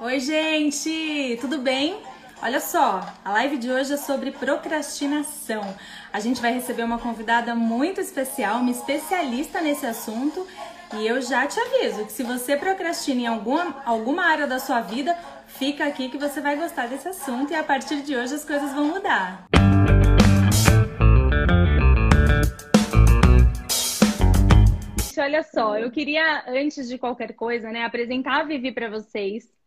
Oi, gente! Tudo bem? Olha só, a live de hoje é sobre procrastinação. A gente vai receber uma convidada muito especial, uma especialista nesse assunto. E eu já te aviso que se você procrastina em alguma, alguma área da sua vida, fica aqui que você vai gostar desse assunto e a partir de hoje as coisas vão mudar. Olha só, eu queria, antes de qualquer coisa, né, apresentar a Vivi para vocês.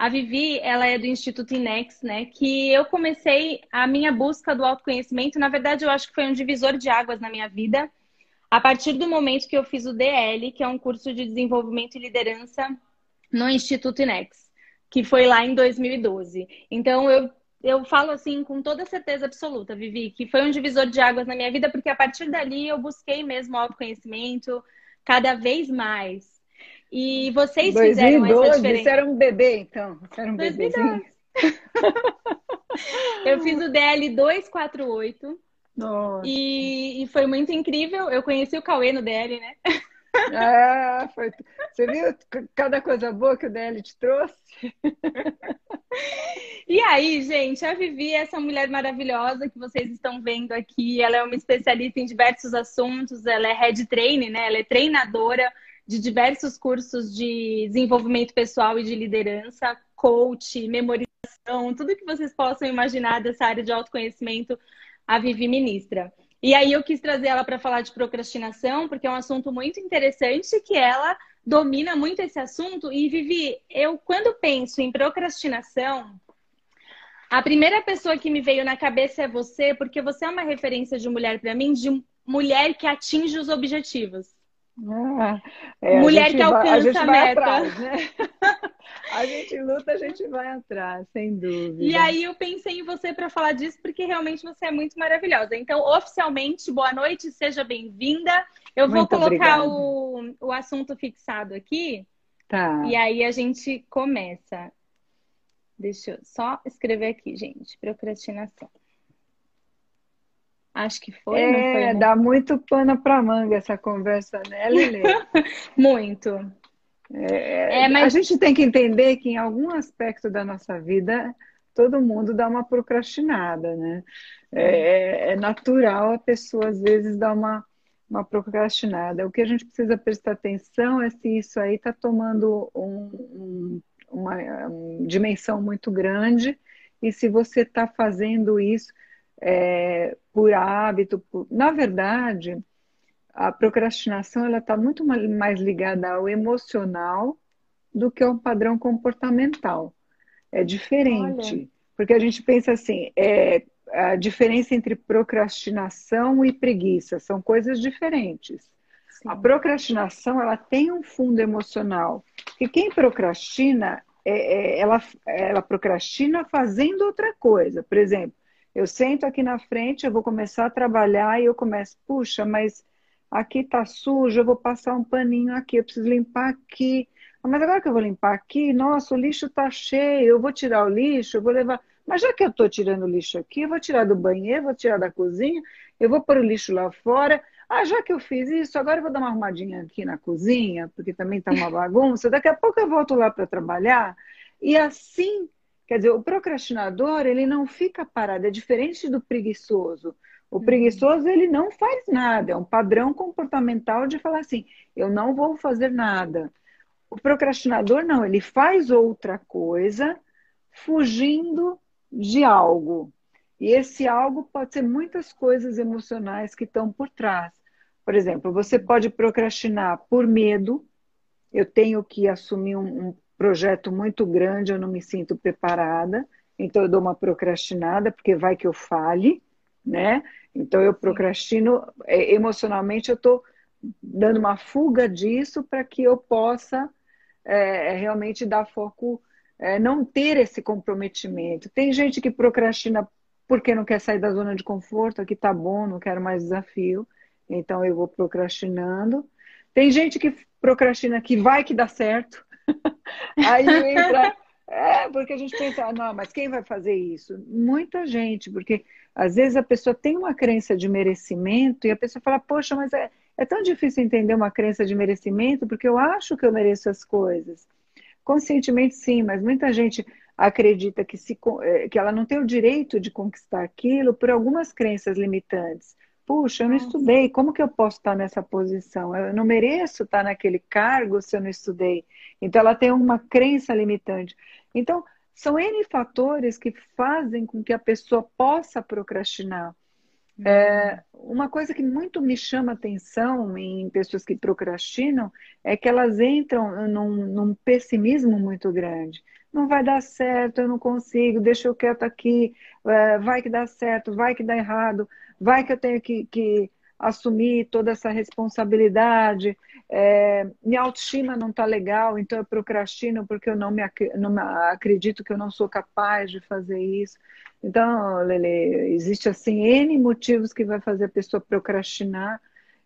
A Vivi, ela é do Instituto Inex, né? Que eu comecei a minha busca do autoconhecimento. Na verdade, eu acho que foi um divisor de águas na minha vida. A partir do momento que eu fiz o DL, que é um curso de desenvolvimento e liderança no Instituto Inex, que foi lá em 2012. Então, eu, eu falo assim com toda certeza absoluta, Vivi, que foi um divisor de águas na minha vida, porque a partir dali eu busquei mesmo autoconhecimento cada vez mais. E vocês 2012, fizeram essa diferença. Você era um bebê, então? Você era um bebezinho? eu fiz o DL 248. Nossa. E, e foi muito incrível. Eu conheci o Cauê no DL, né? Ah, foi... Você viu cada coisa boa que o DL te trouxe? E aí, gente, a Vivi é essa mulher maravilhosa que vocês estão vendo aqui. Ela é uma especialista em diversos assuntos. Ela é head trainer, né? Ela é treinadora de diversos cursos de desenvolvimento pessoal e de liderança, coach, memorização, tudo que vocês possam imaginar dessa área de autoconhecimento, a Vivi ministra. E aí eu quis trazer ela para falar de procrastinação, porque é um assunto muito interessante que ela domina muito esse assunto. E Vivi, eu quando penso em procrastinação, a primeira pessoa que me veio na cabeça é você, porque você é uma referência de mulher para mim, de mulher que atinge os objetivos. É, Mulher que alcança a, gente a meta. Atrás, né? a gente luta, a gente vai atrás, sem dúvida. E aí eu pensei em você para falar disso, porque realmente você é muito maravilhosa. Então, oficialmente, boa noite, seja bem-vinda. Eu vou muito colocar o, o assunto fixado aqui. Tá. E aí a gente começa. Deixa eu só escrever aqui, gente. Procrastinação. Acho que foi, é, foi? Né? dá muito pano para manga essa conversa, né, Lili? muito. É, é, mas... A gente tem que entender que em algum aspecto da nossa vida todo mundo dá uma procrastinada, né? É, é, natural a pessoa às vezes dar uma, uma procrastinada. O que a gente precisa prestar atenção é se isso aí está tomando um, um, uma, uma dimensão muito grande e se você está fazendo isso é, por hábito. Por... Na verdade, a procrastinação ela está muito mais ligada ao emocional do que ao padrão comportamental. É diferente, Olha. porque a gente pensa assim, é, a diferença entre procrastinação e preguiça são coisas diferentes. Sim. A procrastinação ela tem um fundo emocional. E quem procrastina, é, é, ela, ela procrastina fazendo outra coisa. Por exemplo, eu sento aqui na frente, eu vou começar a trabalhar e eu começo, puxa, mas aqui tá sujo, eu vou passar um paninho aqui, eu preciso limpar aqui. Ah, mas agora que eu vou limpar aqui, nossa, o lixo tá cheio, eu vou tirar o lixo, eu vou levar. Mas já que eu tô tirando o lixo aqui, eu vou tirar do banheiro, vou tirar da cozinha, eu vou pôr o lixo lá fora. Ah, já que eu fiz isso, agora eu vou dar uma arrumadinha aqui na cozinha, porque também tá uma bagunça. Daqui a pouco eu volto lá para trabalhar. E assim Quer dizer, o procrastinador, ele não fica parado, é diferente do preguiçoso. O uhum. preguiçoso, ele não faz nada, é um padrão comportamental de falar assim, eu não vou fazer nada. O procrastinador, não, ele faz outra coisa fugindo de algo. E esse algo pode ser muitas coisas emocionais que estão por trás. Por exemplo, você pode procrastinar por medo, eu tenho que assumir um, um projeto muito grande, eu não me sinto preparada, então eu dou uma procrastinada, porque vai que eu fale, né? Então eu procrastino, é, emocionalmente eu estou dando uma fuga disso para que eu possa é, realmente dar foco, é, não ter esse comprometimento. Tem gente que procrastina porque não quer sair da zona de conforto, aqui tá bom, não quero mais desafio, então eu vou procrastinando. Tem gente que procrastina que vai que dá certo, Aí entra. É, porque a gente pensa, ah, não, mas quem vai fazer isso? Muita gente, porque às vezes a pessoa tem uma crença de merecimento e a pessoa fala, poxa, mas é, é tão difícil entender uma crença de merecimento porque eu acho que eu mereço as coisas. Conscientemente sim, mas muita gente acredita que, se, eh, que ela não tem o direito de conquistar aquilo por algumas crenças limitantes. Puxa, eu não estudei, como que eu posso estar nessa posição? Eu não mereço estar naquele cargo se eu não estudei. Então, ela tem uma crença limitante. Então, são N fatores que fazem com que a pessoa possa procrastinar. É, uma coisa que muito me chama atenção em pessoas que procrastinam é que elas entram num, num, pessimismo muito grande. Não vai dar certo, eu não consigo, deixa eu quieto aqui, é, vai que dá certo, vai que dá errado, vai que eu tenho que, que assumir toda essa responsabilidade, é, minha autoestima não está legal, então eu procrastino porque eu não me, não acredito que eu não sou capaz de fazer isso. Então, Lele, existe assim N motivos que vai fazer a pessoa procrastinar,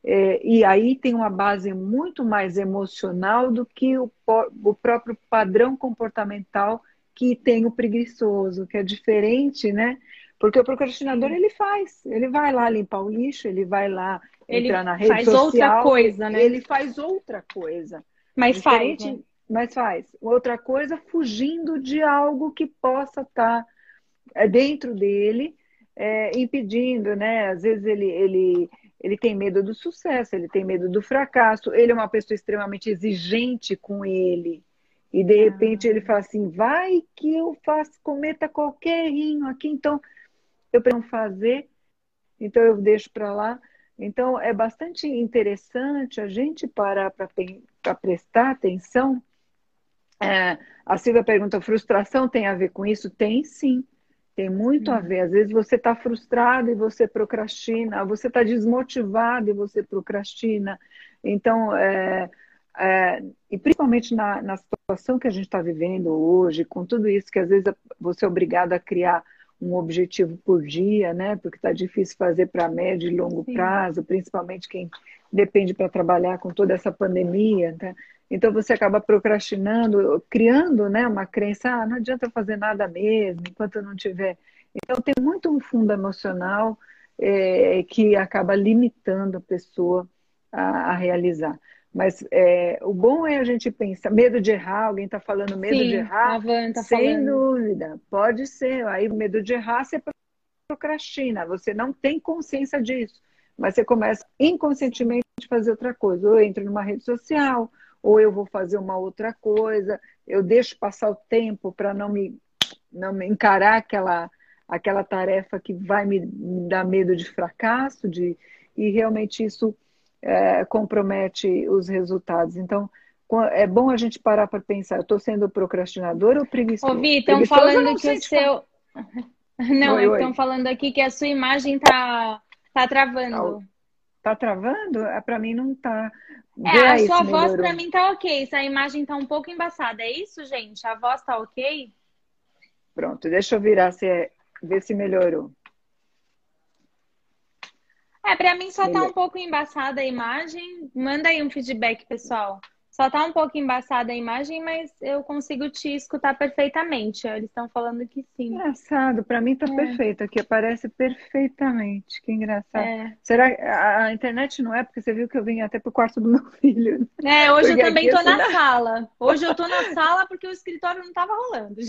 é, e aí tem uma base muito mais emocional do que o, o próprio padrão comportamental que tem o preguiçoso, que é diferente, né? Porque o procrastinador ele faz, ele vai lá limpar o lixo, ele vai lá ele entrar na rede faz social, outra coisa, né? Ele faz outra coisa. Mas faz. Né? Mas faz. Outra coisa fugindo de algo que possa estar tá é, dentro dele, é, impedindo, né? Às vezes ele, ele, ele tem medo do sucesso, ele tem medo do fracasso, ele é uma pessoa extremamente exigente com ele. E de ah. repente ele fala assim: vai que eu faço, cometa qualquer errinho aqui, então eu não fazer, então eu deixo para lá. Então é bastante interessante a gente parar para prestar atenção. É, a Silvia pergunta: frustração tem a ver com isso? Tem sim. Tem muito a hum. ver. Às vezes você está frustrado e você procrastina, você está desmotivado e você procrastina. Então, é, é, e principalmente na, na situação que a gente está vivendo hoje, com tudo isso que às vezes você é obrigado a criar um objetivo por dia, né? Porque está difícil fazer para médio e longo Sim. prazo, principalmente quem depende para trabalhar com toda essa pandemia. Tá? Então você acaba procrastinando, criando né, uma crença, ah, não adianta fazer nada mesmo, enquanto não tiver. Então tem muito um fundo emocional é, que acaba limitando a pessoa a, a realizar. Mas é, o bom é a gente pensar, medo de errar, alguém está falando medo Sim, de errar, tá sem falando. dúvida, pode ser. Aí medo de errar, você procrastina, você não tem consciência disso, mas você começa inconscientemente a fazer outra coisa, ou entra numa rede social, ou eu vou fazer uma outra coisa, eu deixo passar o tempo para não me, não me encarar aquela, aquela tarefa que vai me dar medo de fracasso, de, e realmente isso é, compromete os resultados. Então, é bom a gente parar para pensar, eu estou sendo procrastinador ou preguiçoso? Ô, Vi, estão falando que o seu... Não, estão falando aqui que a sua imagem está tá travando. Tá travando? É, para mim não tá. É, a sua voz para mim tá ok. Se a imagem tá um pouco embaçada. É isso, gente? A voz tá ok? Pronto, deixa eu virar se é... ver se melhorou. É, para mim só tá um pouco embaçada a imagem. Manda aí um feedback, pessoal. Só tá um pouco embaçada a imagem, mas eu consigo te escutar perfeitamente. Eles estão falando que sim. Engraçado, para mim tá é. perfeito aqui, aparece perfeitamente. Que engraçado. É. Será que a internet não é? Porque você viu que eu vim até pro quarto do meu filho. É, hoje porque eu também tô na sala. Hoje eu tô na sala porque o escritório não tava rolando.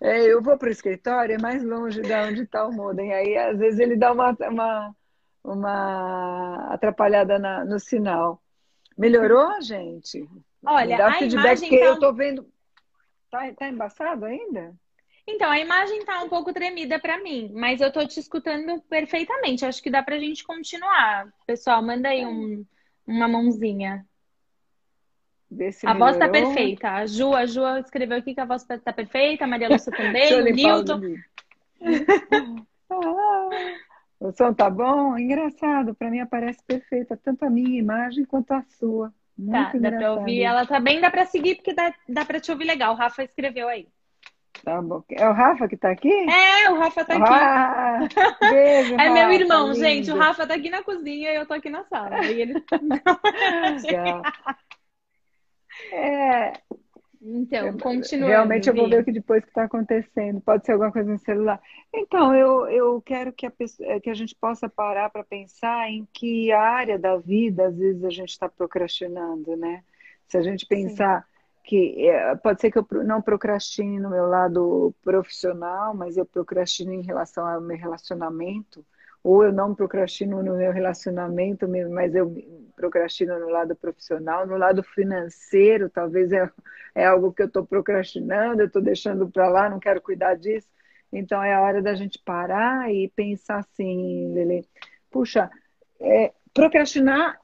É, eu vou pro escritório, é mais longe de onde tá o modem. Aí às vezes ele dá uma, uma, uma atrapalhada na, no sinal. Melhorou, gente? Olha, dá a feedback imagem tá... eu tô vendo. Tá, tá embaçado ainda? Então, a imagem tá um pouco tremida para mim, mas eu tô te escutando perfeitamente. Acho que dá pra gente continuar. Pessoal, manda aí um, uma mãozinha. a voz tá perfeita. A Ju, a Ju escreveu aqui que a voz tá perfeita, a Maria Lúcia também, o Nilton. O som tá bom? Engraçado, para mim aparece perfeita, tanto a minha imagem quanto a sua. Muito tá, engraçado. dá para ouvir. Ela também tá dá para seguir, porque dá, dá para te ouvir legal. O Rafa escreveu aí. Tá bom. É o Rafa que tá aqui? É, o Rafa tá aqui. Ah, beijo, é meu irmão, lindo. gente. O Rafa tá aqui na cozinha e eu tô aqui na sala. E ele... é, então, continua. Realmente eu vou ver o que depois que está acontecendo. Pode ser alguma coisa no celular. Então, eu, eu quero que a, pessoa, que a gente possa parar para pensar em que área da vida, às vezes, a gente está procrastinando, né? Se a gente pensar Sim. que é, pode ser que eu não procrastine no meu lado profissional, mas eu procrastino em relação ao meu relacionamento, ou eu não procrastino no meu relacionamento, mas eu procrastino no lado profissional, no lado financeiro, talvez é, é algo que eu estou procrastinando, eu estou deixando para lá, não quero cuidar disso. Então é a hora da gente parar e pensar assim, Lele, puxa, é, procrastinar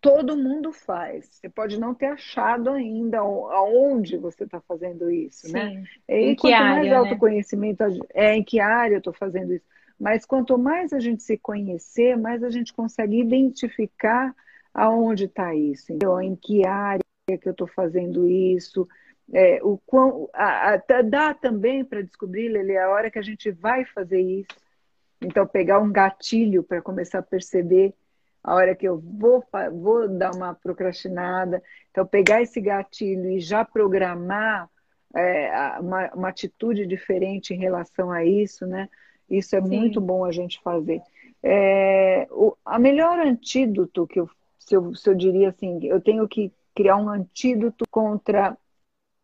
todo mundo faz. Você pode não ter achado ainda aonde você está fazendo isso, né? Sim. né? E em quanto área, mais né? autoconhecimento né? é em que área eu estou fazendo isso. Mas quanto mais a gente se conhecer, mais a gente consegue identificar aonde está isso. Então, em que área que eu estou fazendo isso. É, o quão, a, a, dá também para descobrir, Lele, a hora que a gente vai fazer isso. Então, pegar um gatilho para começar a perceber a hora que eu vou, vou dar uma procrastinada. Então, pegar esse gatilho e já programar é, uma, uma, atitude diferente em relação a isso, né? Isso é Sim. muito bom a gente fazer. É, o a melhor antídoto que eu se, eu, se eu diria assim, eu tenho que criar um antídoto contra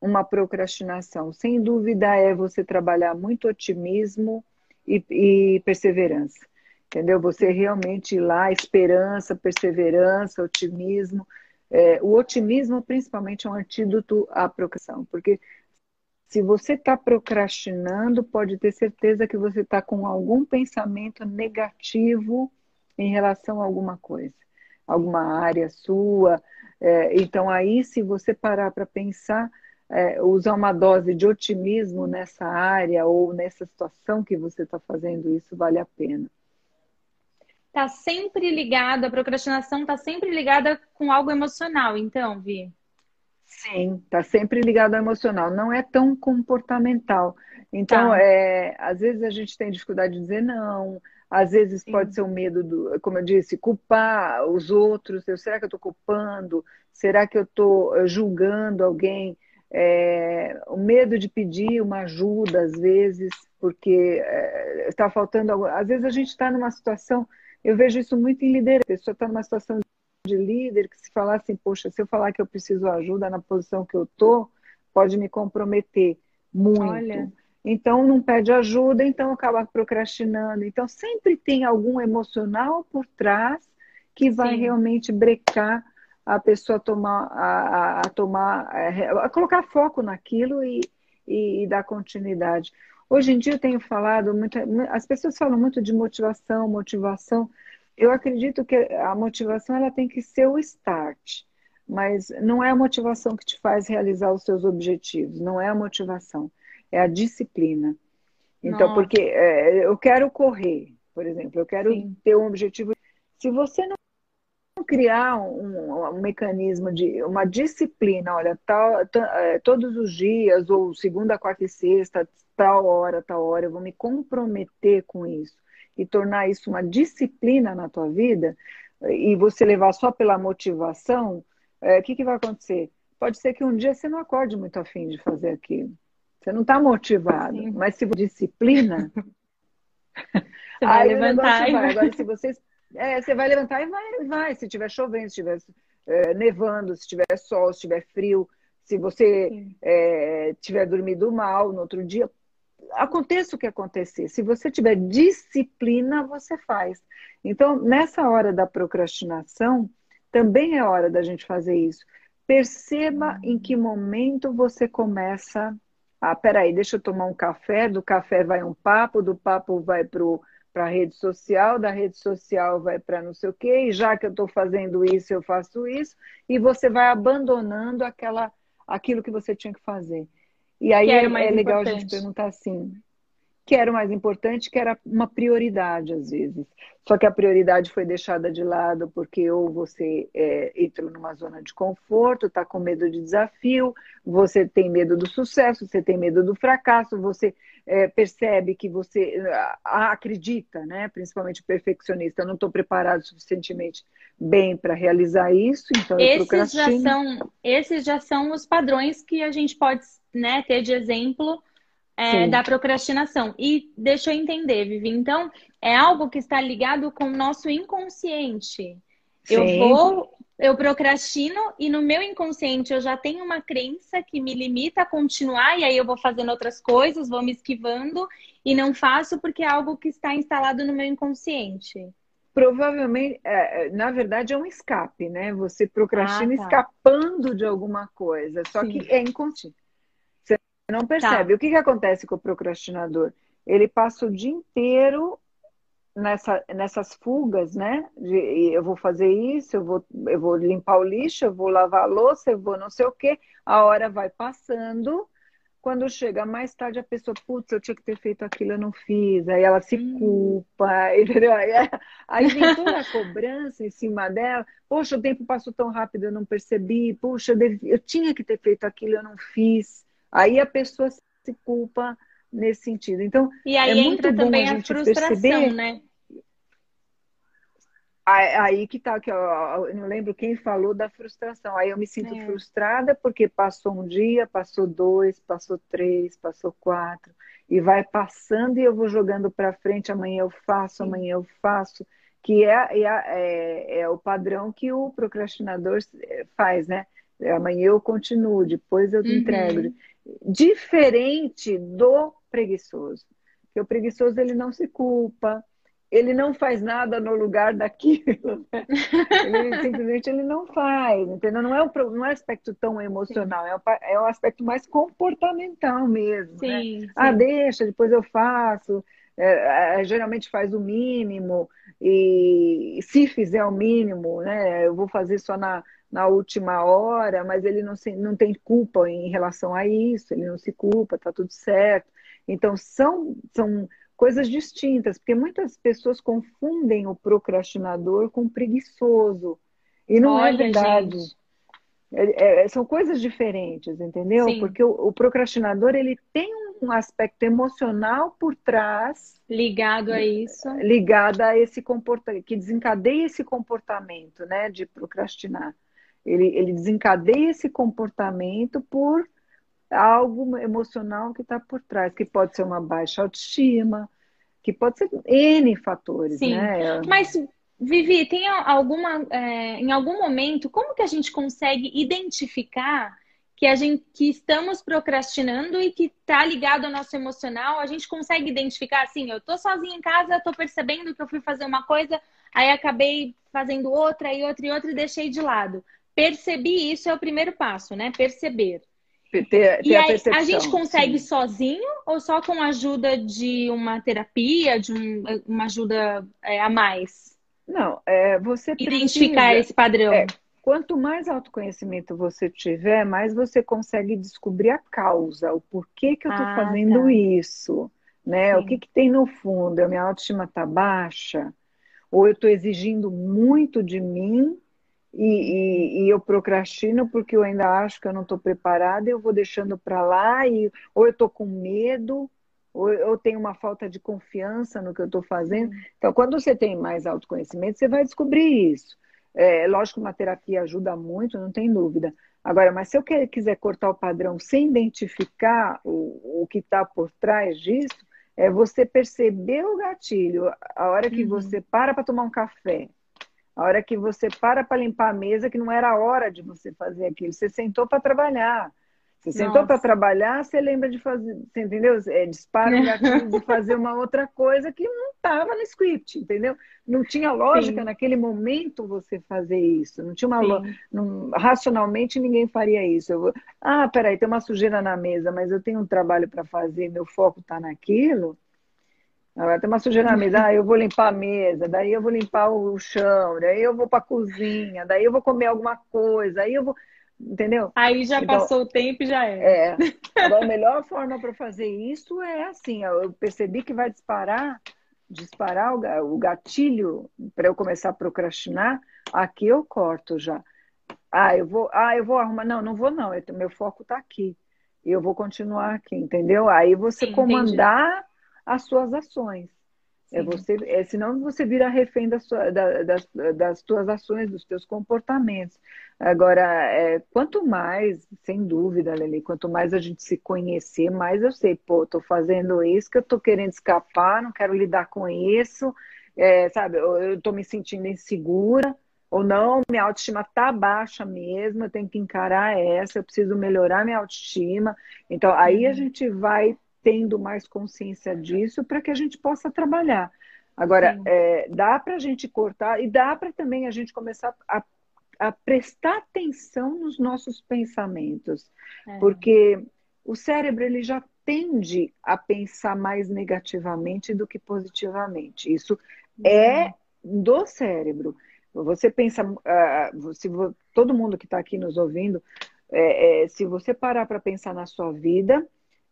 uma procrastinação. Sem dúvida é você trabalhar muito otimismo e, e perseverança entendeu? Você realmente ir lá, esperança, perseverança, otimismo. É, o otimismo, principalmente, é um antídoto à procrastinação, porque se você está procrastinando, pode ter certeza que você está com algum pensamento negativo em relação a alguma coisa, alguma área sua. É, então, aí, se você parar para pensar, é, usar uma dose de otimismo nessa área ou nessa situação que você está fazendo isso, vale a pena está sempre ligado, a procrastinação está sempre ligada com algo emocional, então, Vi? Sim, está sempre ligado ao emocional, não é tão comportamental. Então, tá. é, às vezes a gente tem dificuldade de dizer não, às vezes Sim. pode ser o um medo do, como eu disse, culpar os outros. Eu, será que eu estou culpando? Será que eu estou eh, julgando alguém? É, o medo de pedir uma ajuda, às vezes, porque está eh, é, faltando. Às vezes a gente está numa situação eu vejo isso muito em liderança. A pessoa está numa situação de líder que se falar assim, poxa, se eu falar que eu preciso ajuda na posição que eu estou, pode me comprometer muito. Olha. Então não pede ajuda, então acaba procrastinando. Então sempre tem algum emocional por trás que vai Sim. realmente brecar a pessoa a tomar, a, a, a tomar, a, a, colocar foco naquilo e, e, e dar continuidade. Hoje em dia eu tenho falado muito, as pessoas falam muito de motivação, motivação. Eu acredito que a motivação ela tem que ser o start, mas não é a motivação que te faz realizar os seus objetivos, não é a motivação, é a disciplina. Então, Nossa. porque é, eu quero correr, por exemplo, eu quero Sim. ter um objetivo. Se você não criar um, um, mecanismo de uma disciplina, olha, tal, tal, é, todos os dias, ou segunda, quarta e sexta, tal hora, tal hora, eu vou me comprometer com isso e tornar isso uma disciplina na tua vida, e você levar só pela motivação, é, o que, que vai acontecer? Pode ser que um dia você não acorde muito afim de fazer aquilo. Você não está motivado, Sim. mas se você disciplina, você vai aí levantar. Vai. Agora, se você é, você vai levantar e vai, vai. Se estiver chovendo, se estiver é, nevando, se tiver sol, se tiver frio, se você é, tiver dormido mal no outro dia, aconteça o que acontecer. Se você tiver disciplina, você faz. Então, nessa hora da procrastinação, também é hora da gente fazer isso. Perceba uhum. em que momento você começa. Ah, peraí, deixa eu tomar um café. Do café vai um papo, do papo vai para a rede social, da rede social vai para não sei o quê, e já que eu estou fazendo isso, eu faço isso, e você vai abandonando aquela, aquilo que você tinha que fazer. E aí é, é legal importante. a gente perguntar assim, que era o mais importante, que era uma prioridade às vezes. Só que a prioridade foi deixada de lado porque ou você é, entrou numa zona de conforto, está com medo de desafio, você tem medo do sucesso, você tem medo do fracasso, você é, percebe que você ah, acredita, né? principalmente perfeccionista, eu não estou preparado suficientemente bem para realizar isso, então esses já são Esses já são os padrões que a gente pode né, ter de exemplo é, da procrastinação. E deixa eu entender, Vivi. Então, é algo que está ligado com o nosso inconsciente. Sim. Eu vou eu procrastino e no meu inconsciente eu já tenho uma crença que me limita a continuar e aí eu vou fazendo outras coisas, vou me esquivando e não faço porque é algo que está instalado no meu inconsciente. Provavelmente, é, é na verdade, é um escape, né? Você procrastina ah, tá. escapando de alguma coisa, só Sim. que é inconsciente. Não percebe. Tá. O que, que acontece com o procrastinador? Ele passa o dia inteiro nessa, nessas fugas, né? De, eu vou fazer isso, eu vou, eu vou limpar o lixo, eu vou lavar a louça, eu vou não sei o quê. A hora vai passando. Quando chega mais tarde, a pessoa, putz, eu tinha que ter feito aquilo, eu não fiz. Aí ela se hum. culpa, entendeu? Aí, é, aí vem toda a cobrança em cima dela. Poxa, o tempo passou tão rápido, eu não percebi. Puxa, eu, devia, eu tinha que ter feito aquilo, eu não fiz. Aí a pessoa se culpa nesse sentido. Então, e aí é entra também a, a frustração, perceber... né? Aí que tá, que eu não lembro quem falou da frustração. Aí eu me sinto é. frustrada porque passou um dia, passou dois, passou três, passou quatro, e vai passando e eu vou jogando para frente. Amanhã eu faço, amanhã eu faço, que é, é, é, é o padrão que o procrastinador faz, né? Amanhã eu continuo, depois eu uhum. entrego. Diferente do preguiçoso. Porque o preguiçoso ele não se culpa, ele não faz nada no lugar daquilo. Né? Ele, simplesmente ele não faz, entendeu? Não é um, não é um aspecto tão emocional, é um, é um aspecto mais comportamental mesmo. Sim, né? sim. Ah, deixa, depois eu faço. É, é, geralmente faz o mínimo, e se fizer o mínimo, né? Eu vou fazer só na, na última hora, mas ele não, se, não tem culpa em relação a isso, ele não se culpa, tá tudo certo. Então, são, são coisas distintas, porque muitas pessoas confundem o procrastinador com o preguiçoso. E não é Olha, é verdade. É, é, são coisas diferentes, entendeu? Sim. Porque o, o, procrastinador ele tem um aspecto emocional por trás. Ligado a isso. Ligado a esse comportamento, que desencadeia esse comportamento, né? De procrastinar. Ele, ele desencadeia esse comportamento por algo emocional que está por trás, que pode ser uma baixa autoestima, que pode ser N fatores, Sim. né? Mas, Vivi, tem alguma, é, em algum momento, como que a gente consegue identificar que a gente que estamos procrastinando e que está ligado ao nosso emocional, a gente consegue identificar assim, eu tô sozinha em casa, tô percebendo que eu fui fazer uma coisa, aí acabei fazendo outra e outra e outra e deixei de lado. Percebi isso é o primeiro passo, né? Perceber. Ter, ter e aí, a, a, gente consegue sim. sozinho ou só com a ajuda de uma terapia, de um, uma ajuda é, a mais? Não, é, você identificar precisa, esse padrão. É, quanto mais autoconhecimento você tiver, mais você consegue descobrir a causa, o porquê que eu estou ah, fazendo tá. isso, né? Sim. O que, que tem no fundo? A minha autoestima está baixa? Ou eu estou exigindo muito de mim e, e, e, eu procrastino porque eu ainda acho que eu não estou preparada, eu vou deixando para lá, e, ou eu estou com medo, ou eu tenho uma falta de confiança no que eu estou fazendo. Então, quando você tem mais autoconhecimento, você vai descobrir isso. É, lógico que uma terapia ajuda muito, não tem dúvida. Agora, mas se eu quiser cortar o padrão sem identificar o, o que está por trás disso, é você perceber o gatilho. A hora que uhum. você para para tomar um café, a hora que você para para limpar a mesa, que não era a hora de você fazer aquilo, você sentou para trabalhar. Você sentou para trabalhar, você lembra de fazer, você entendeu? É, dispara o gatilho de fazer uma outra coisa que não estava no script, entendeu? Não tinha lógica Sim. naquele momento você fazer isso. Não tinha uma lógica. Racionalmente ninguém faria isso. Eu vou, ah, peraí, tem uma sujeira na mesa, mas eu tenho um trabalho para fazer, meu foco está naquilo. Agora tem uma sujeira na mesa, ah, eu vou limpar a mesa, daí eu vou limpar o chão, daí eu vou para a cozinha, daí eu vou comer alguma coisa, aí eu vou. Entendeu? Aí já então, passou o tempo e já é. É. Agora, a melhor forma para fazer isso é assim: eu percebi que vai disparar, disparar o gatilho para eu começar a procrastinar, aqui eu corto já. Ah, eu vou, ah, eu vou arrumar. Não, não vou, não. Meu foco está aqui. E eu vou continuar aqui, entendeu? Aí você Sim, comandar. Entendi as suas ações. É você, é, senão você vira refém da sua, da, das, das tuas ações, dos teus comportamentos. Agora, é, quanto mais, sem dúvida, Lili, quanto mais a gente se conhecer, mais eu sei, pô, tô fazendo isso que eu tô querendo escapar, não quero lidar com isso, é, sabe, eu, eu tô me sentindo insegura, Ou não, minha autoestima tá baixa mesmo, eu tenho que encarar essa, eu preciso melhorar minha autoestima. Então, aí a uhum. gente vai tendo mais consciência disso para que a gente possa trabalhar. Agora, é, dá para a gente cortar e dá para também a gente começar a, a, prestar atenção nos nossos pensamentos, é. porque o cérebro ele já tende a pensar mais negativamente do que positivamente. Isso é uhum. do cérebro. Você pensa, uh, se todo mundo que está aqui nos ouvindo, é, é, se você parar para pensar na sua vida,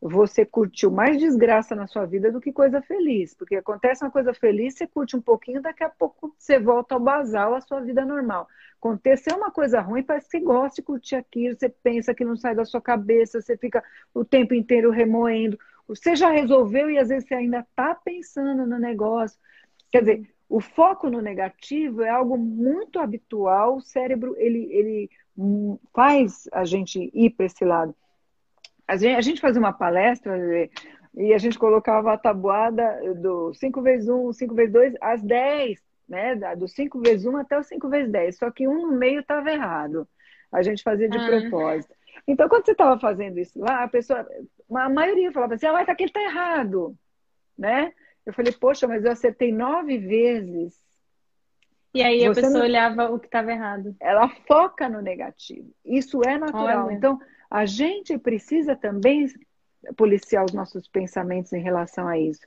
você curtiu mais desgraça na sua vida do que coisa feliz. Porque acontece uma coisa feliz, você curte um pouquinho, daqui a pouco você volta ao basal, a sua vida normal. Aconteceu uma coisa ruim, parece que você gosta de curtir aquilo, você pensa que não sai da sua cabeça, você fica o tempo inteiro remoendo. Você já resolveu e às vezes você ainda está pensando no negócio. Quer dizer, o foco no negativo é algo muito habitual, o cérebro ele, ele hum, faz a gente ir para esse lado. A gente, a gente fazia uma palestra e a gente colocava a tabuada do 5 vezes 1, 5 vezes 2, às 10, né? Do 5 vezes 1 até o 5 vezes 10. Só que um no meio estava errado. A gente fazia de ah. propósito. Então, quando você estava fazendo isso lá, a pessoa, a maioria falava assim, ah, mas aquele está errado, né? Eu falei, poxa, mas eu acertei nove vezes. E aí a pessoa não... olhava o que estava errado. Ela foca no negativo. Isso é natural. Olha. Então, a gente precisa também policiar os nossos pensamentos em relação a isso.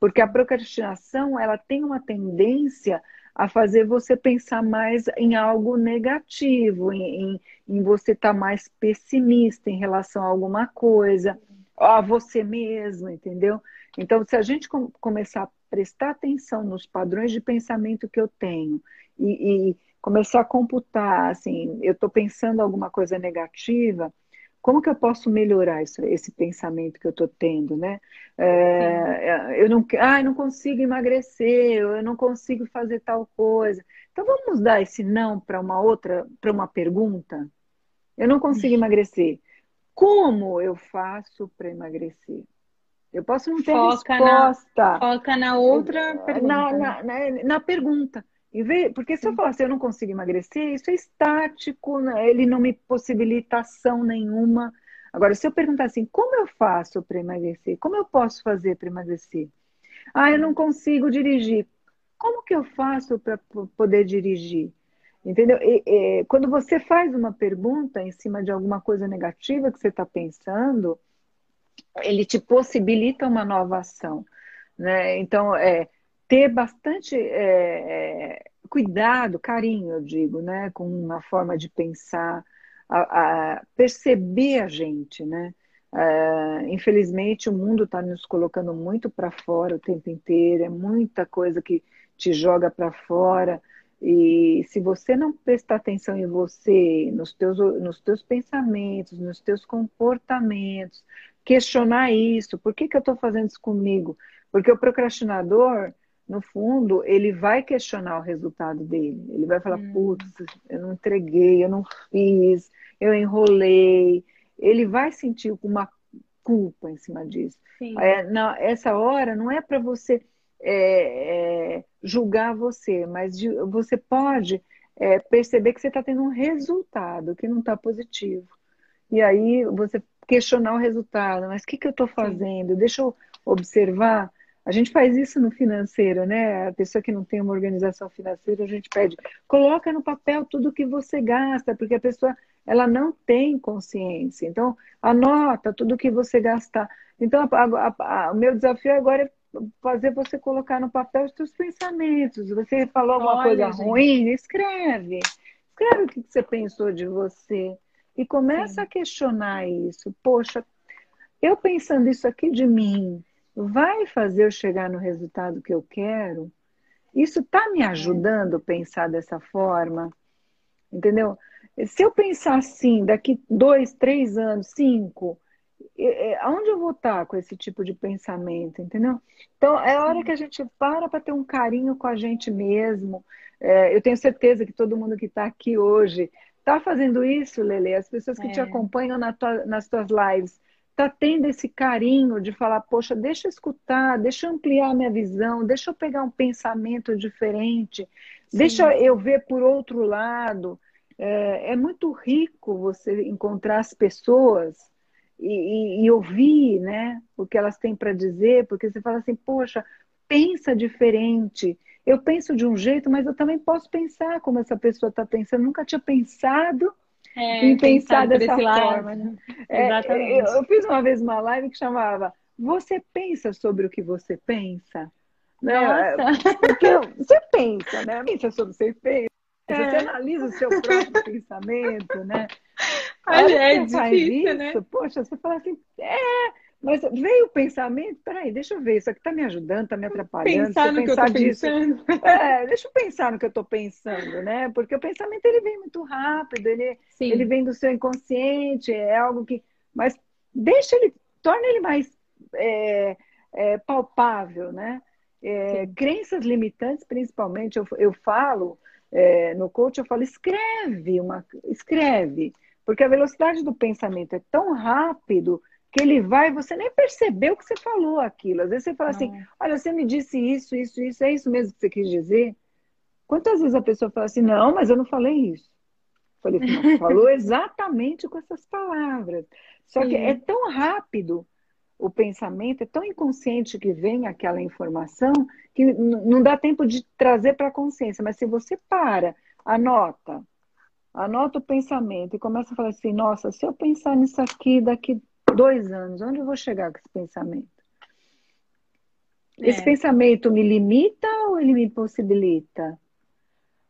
Porque a procrastinação, ela tem uma tendência a fazer você pensar mais em algo negativo, em, em, em você estar tá mais pessimista em relação a alguma coisa, a você mesmo, entendeu? Então, se a gente com, começar a prestar atenção nos padrões de pensamento que eu tenho e, e começar a computar, assim, eu estou pensando alguma coisa negativa, como que eu posso melhorar isso, esse pensamento que eu estou tendo, né? É, eu não, ah, não consigo emagrecer, eu não consigo fazer tal coisa. Então vamos dar esse não para uma outra, para uma pergunta. Eu não consigo emagrecer. Como eu faço para emagrecer? Eu posso não ter foca resposta. Na, foca na outra pergunta. Na, na, na, na pergunta. Porque se eu falar assim, eu não consigo emagrecer, isso é estático, né? ele não me possibilita ação nenhuma. Agora, se eu perguntar assim, como eu faço para emagrecer? Como eu posso fazer para emagrecer? Ah, eu não consigo dirigir. Como que eu faço para poder dirigir? Entendeu? E, e, quando você faz uma pergunta em cima de alguma coisa negativa que você está pensando, ele te possibilita uma nova ação. Né? Então, é, ter bastante é, é, cuidado, carinho, eu digo, né, com uma forma de pensar, a, a perceber a gente, né? É, infelizmente, o mundo está nos colocando muito para fora o tempo inteiro, é muita coisa que te joga para fora. E se você não prestar atenção em você, nos teus, nos teus pensamentos, nos teus comportamentos, questionar isso, por que, que eu estou fazendo isso comigo? Porque o procrastinador, no fundo, ele vai questionar o resultado dele. Ele vai falar, hum. putz, eu não entreguei, eu não fiz, eu enrolei. Ele vai sentir uma culpa em cima disso. É, não, essa hora não é para você é, é, julgar você, mas de, você pode é, perceber que você está tendo um resultado que não está positivo. E aí você questionar o resultado, mas o que, que eu estou fazendo? Sim. Deixa eu observar a gente faz isso no financeiro, né? A pessoa que não tem uma organização financeira, a gente pede, coloca no papel tudo que você gasta, porque a pessoa ela não tem consciência. Então, anota tudo que você gastar. Então, a, a, a, o meu desafio agora é fazer você colocar no papel os seus pensamentos. Você falou alguma Olha, coisa gente. ruim, escreve. Escreve o que você pensou de você. E começa Sim. a questionar isso. Poxa, eu pensando isso aqui de mim, vai fazer eu chegar no resultado que eu quero? Isso está me ajudando a pensar dessa forma? Entendeu? Se eu pensar assim, daqui dois, três anos, cinco, aonde eu vou estar com esse tipo de pensamento, entendeu? Então, é hora que a gente para para ter um carinho com a gente mesmo. É, eu tenho certeza que todo mundo que está aqui hoje está fazendo isso, Lele. As pessoas que é. te acompanham na tua, nas tuas lives está tendo esse carinho de falar, poxa, deixa eu escutar, deixa eu ampliar minha visão, deixa eu pegar um pensamento diferente. Sim. Deixa eu ver por outro lado. É, é muito rico você encontrar as pessoas e, e, e ouvir né, o que elas têm para dizer, porque você fala assim, poxa, pensa diferente. Eu penso de um jeito, mas eu também posso pensar como essa pessoa está pensando. Eu nunca tinha pensado é, em pensar dessa forma. Né? É, Exatamente. Eu, eu, fiz uma vez uma live que chamava Você pensa sobre o que você pensa? Né? Porque você pensa, né? Pensa sobre o que você pensa. É. Você analisa o seu próprio pensamento, né? Olha, é difícil, né? isso, né? Poxa, você fala assim, é, mas veio o pensamento, peraí, deixa eu ver, isso aqui está me ajudando, está me atrapalhando. Pensar no que eu estou pensando. É, deixa eu pensar no que eu estou pensando, né? Porque o pensamento ele vem muito rápido, ele, ele vem do seu inconsciente, é algo que. Mas deixa ele, torna ele mais é, é, palpável, né? É, crenças limitantes, principalmente, eu, eu falo é, no coach, eu falo, escreve, uma, escreve, porque a velocidade do pensamento é tão rápido que ele vai, você nem percebeu que você falou aquilo. Às vezes você fala assim, Não. assim, olha, você me disse isso, isso, isso, é isso mesmo que você quis dizer? Quantas vezes a pessoa fala assim, não, mas eu não falei isso. Falei, não, falou exatamente com essas palavras. Só Sim. que é tão rápido o pensamento, é tão inconsciente que vem aquela informação que não dá tempo de trazer para a consciência. Mas se você para, anota, anota o pensamento e começa a falar assim, nossa, se eu pensar nisso aqui daqui dois anos, onde eu vou chegar com esse pensamento? É. Esse pensamento me limita ou ele me possibilita?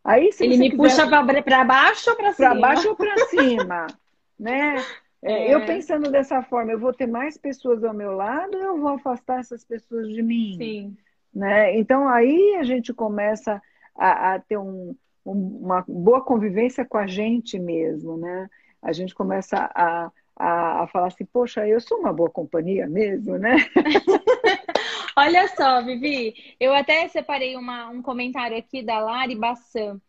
Aí, se ele me quiser... puxa para baixo ou para cima? Para baixo ou para cima, né? É, é. Eu pensando dessa forma, eu vou ter mais pessoas ao meu lado ou eu vou afastar essas pessoas de mim? Sim. Né? Então aí a gente começa a, a ter um, um, uma boa convivência com a gente mesmo, né? A gente começa a, a, a falar assim, poxa, eu sou uma boa companhia mesmo, né? Olha só, Vivi, eu até separei uma, um comentário aqui da Lari Bassan.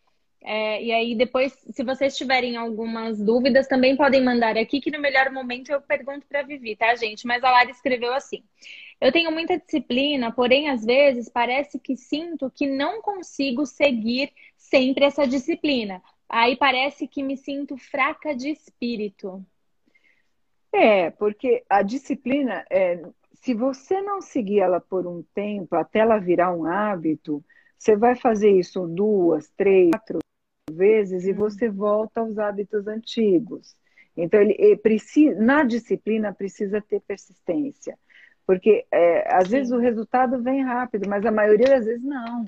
É, e aí, depois, se vocês tiverem algumas dúvidas, também podem mandar aqui, que no melhor momento eu pergunto para Vivi, tá, gente? Mas a Lara escreveu assim: Eu tenho muita disciplina, porém, às vezes, parece que sinto que não consigo seguir sempre essa disciplina. Aí parece que me sinto fraca de espírito. É, porque a disciplina, é, se você não seguir ela por um tempo, até ela virar um hábito, você vai fazer isso duas, três, quatro vezes e hum. você volta aos hábitos antigos. Então, ele, ele precisa, na disciplina precisa ter persistência. Porque é, às Sim. vezes o resultado vem rápido, mas a maioria das vezes não.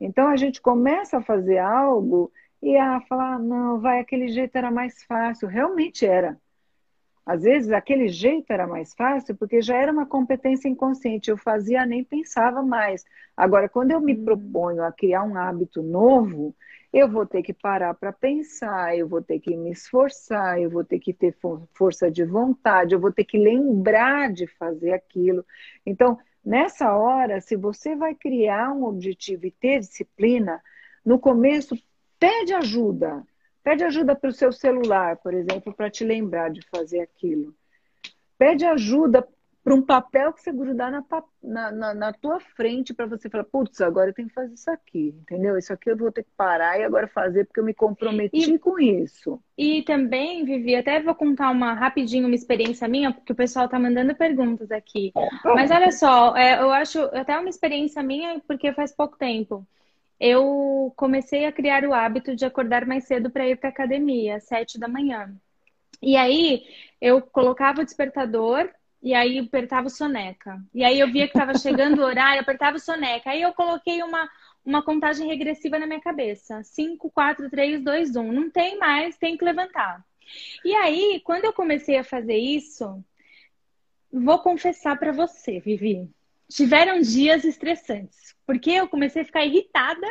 Então a gente começa a fazer algo e a falar, não, vai, aquele jeito era mais fácil. Realmente era. Às vezes aquele jeito era mais fácil porque já era uma competência inconsciente, eu fazia nem pensava mais. Agora, quando eu me hum. proponho a criar um hábito novo, eu vou ter que parar para pensar, eu vou ter que me esforçar, eu vou ter que ter força de vontade, eu vou ter que lembrar de fazer aquilo. Então, nessa hora, se você vai criar um objetivo e ter disciplina, no começo, pede ajuda. Pede ajuda para o seu celular, por exemplo, para te lembrar de fazer aquilo. Pede ajuda para um papel que você grudar na, na, na tua frente para você falar, putz, agora eu tenho que fazer isso aqui, entendeu? Isso aqui eu vou ter que parar e agora fazer porque eu me comprometi e, com isso. E também, Vivi, até vou contar uma rapidinho uma experiência minha, porque o pessoal tá mandando perguntas aqui. Mas olha só, é, eu acho até uma experiência minha porque faz pouco tempo eu comecei a criar o hábito de acordar mais cedo para ir para academia, às sete da manhã. E aí eu colocava o despertador e aí apertava o soneca. E aí eu via que estava chegando o horário, apertava o soneca. Aí eu coloquei uma, uma contagem regressiva na minha cabeça. 5, 4, 3, 2, 1. Não tem mais, tem que levantar. E aí, quando eu comecei a fazer isso, vou confessar para você, Vivi tiveram dias estressantes, porque eu comecei a ficar irritada,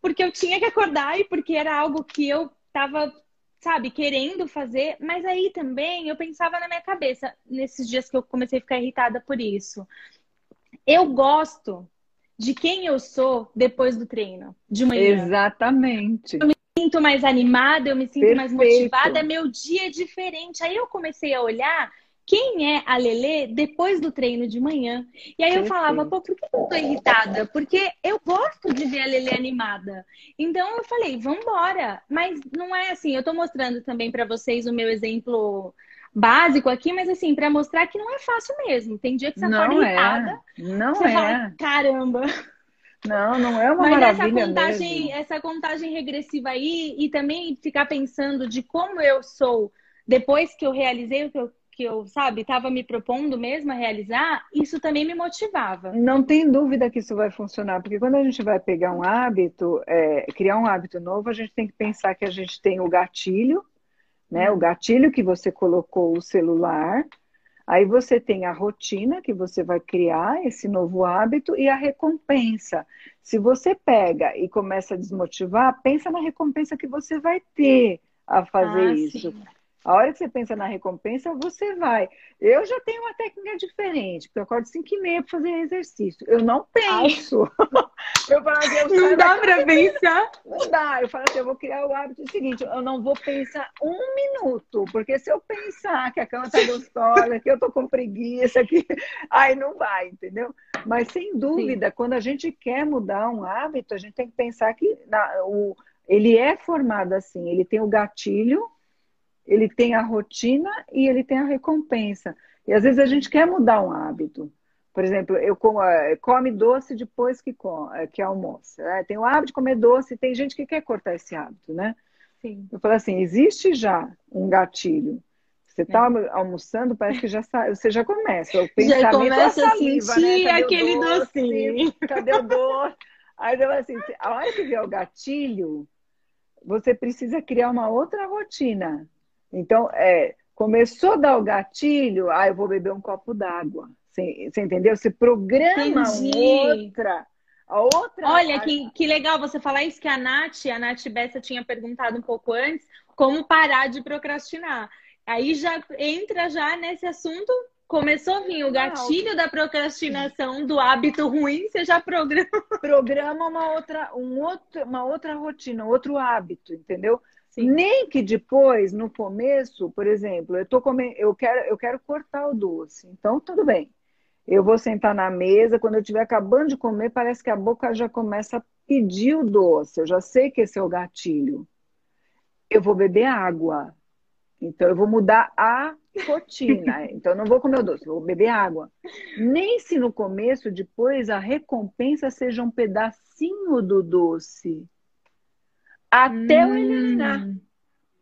porque eu tinha que acordar e porque era algo que eu estava, sabe, querendo fazer, mas aí também eu pensava na minha cabeça, nesses dias que eu comecei a ficar irritada por isso. Eu gosto de quem eu sou depois do treino, de manhã. Exatamente. Eu me sinto mais animada, eu me sinto Perfeito. mais motivada, meu dia é diferente. Aí eu comecei a olhar quem é a Lelê depois do treino de manhã. E aí eu falava, pô, por que eu tô irritada? Porque eu gosto de ver a Lelê animada. Então eu falei, vambora. Mas não é assim, eu tô mostrando também para vocês o meu exemplo básico aqui, mas assim, para mostrar que não é fácil mesmo. Tem dia que você não acorda é. irritada. Não você é. Fala, Caramba. Não, não é uma Mas essa maravilha contagem, mesmo. essa contagem regressiva aí e também ficar pensando de como eu sou depois que eu realizei o que eu, que eu sabe, estava me propondo mesmo a realizar, isso também me motivava. Não tem dúvida que isso vai funcionar, porque quando a gente vai pegar um hábito, é, criar um hábito novo, a gente tem que pensar que a gente tem o gatilho, né? O gatilho que você colocou o celular, aí você tem a rotina que você vai criar esse novo hábito e a recompensa. Se você pega e começa a desmotivar, pensa na recompensa que você vai ter a fazer Ah, isso. sim. A hora que você pensa na recompensa, você vai. Eu já tenho uma técnica diferente, porque eu acordo 5 e meia para fazer exercício. Eu não penso. Eu falo assim, eu Não dá da pra pensar. não dá. Eu falo assim, eu vou criar o hábito seguinte, eu não vou pensar um minuto, porque se eu pensar que a cama tá gostosa, que eu tô com preguiça, que aí não vai, entendeu? Mas sem dúvida, quando a gente quer mudar um hábito, a gente tem que pensar que na- o, ele é formado assim, ele tem o gatilho, ele tem a rotina e ele tem a recompensa. E às vezes a gente quer mudar um hábito. Por exemplo, eu como, eh, come doce depois que, eh, que almoça. né? Tem o hábito de comer doce, tem gente que quer cortar esse hábito, né? Sim. Eu falo assim, existe já um gatilho. Você está almoçando, parece que já sa- você já começa. O pensamento começa é a saliva, sentir né? Cadê o aquele doce? docinho. Cadê o doce? Aí eu falo assim, a hora que vier o gatilho, você precisa criar uma outra rotina. Então, é, começou a dar o gatilho, ah, eu vou beber um copo d'água. Você, você entendeu? Você programa outra. A outra. Olha, a- que, que legal você falar isso que a Nath, a Nath Bessa tinha perguntado um pouco antes, como parar de procrastinar. Aí já entra já nesse assunto, começou a vir o gatilho da procrastinação, do hábito ruim, você já programa. programa uma outra, um outro, uma outra rotina, outro hábito, entendeu? Sim. Nem que depois, no começo, por exemplo, eu tô comendo, eu quero, eu quero cortar o doce. Então, tudo bem. Eu vou sentar na mesa, quando eu estiver acabando de comer, parece que a boca já começa a pedir o doce. Eu já sei que esse é o gatilho. Eu vou beber água. Então, eu vou mudar a rotina. Então, eu não vou comer o doce, eu vou beber água. Nem se no começo, depois, a recompensa seja um pedacinho do doce. Até eu eliminar. Hum,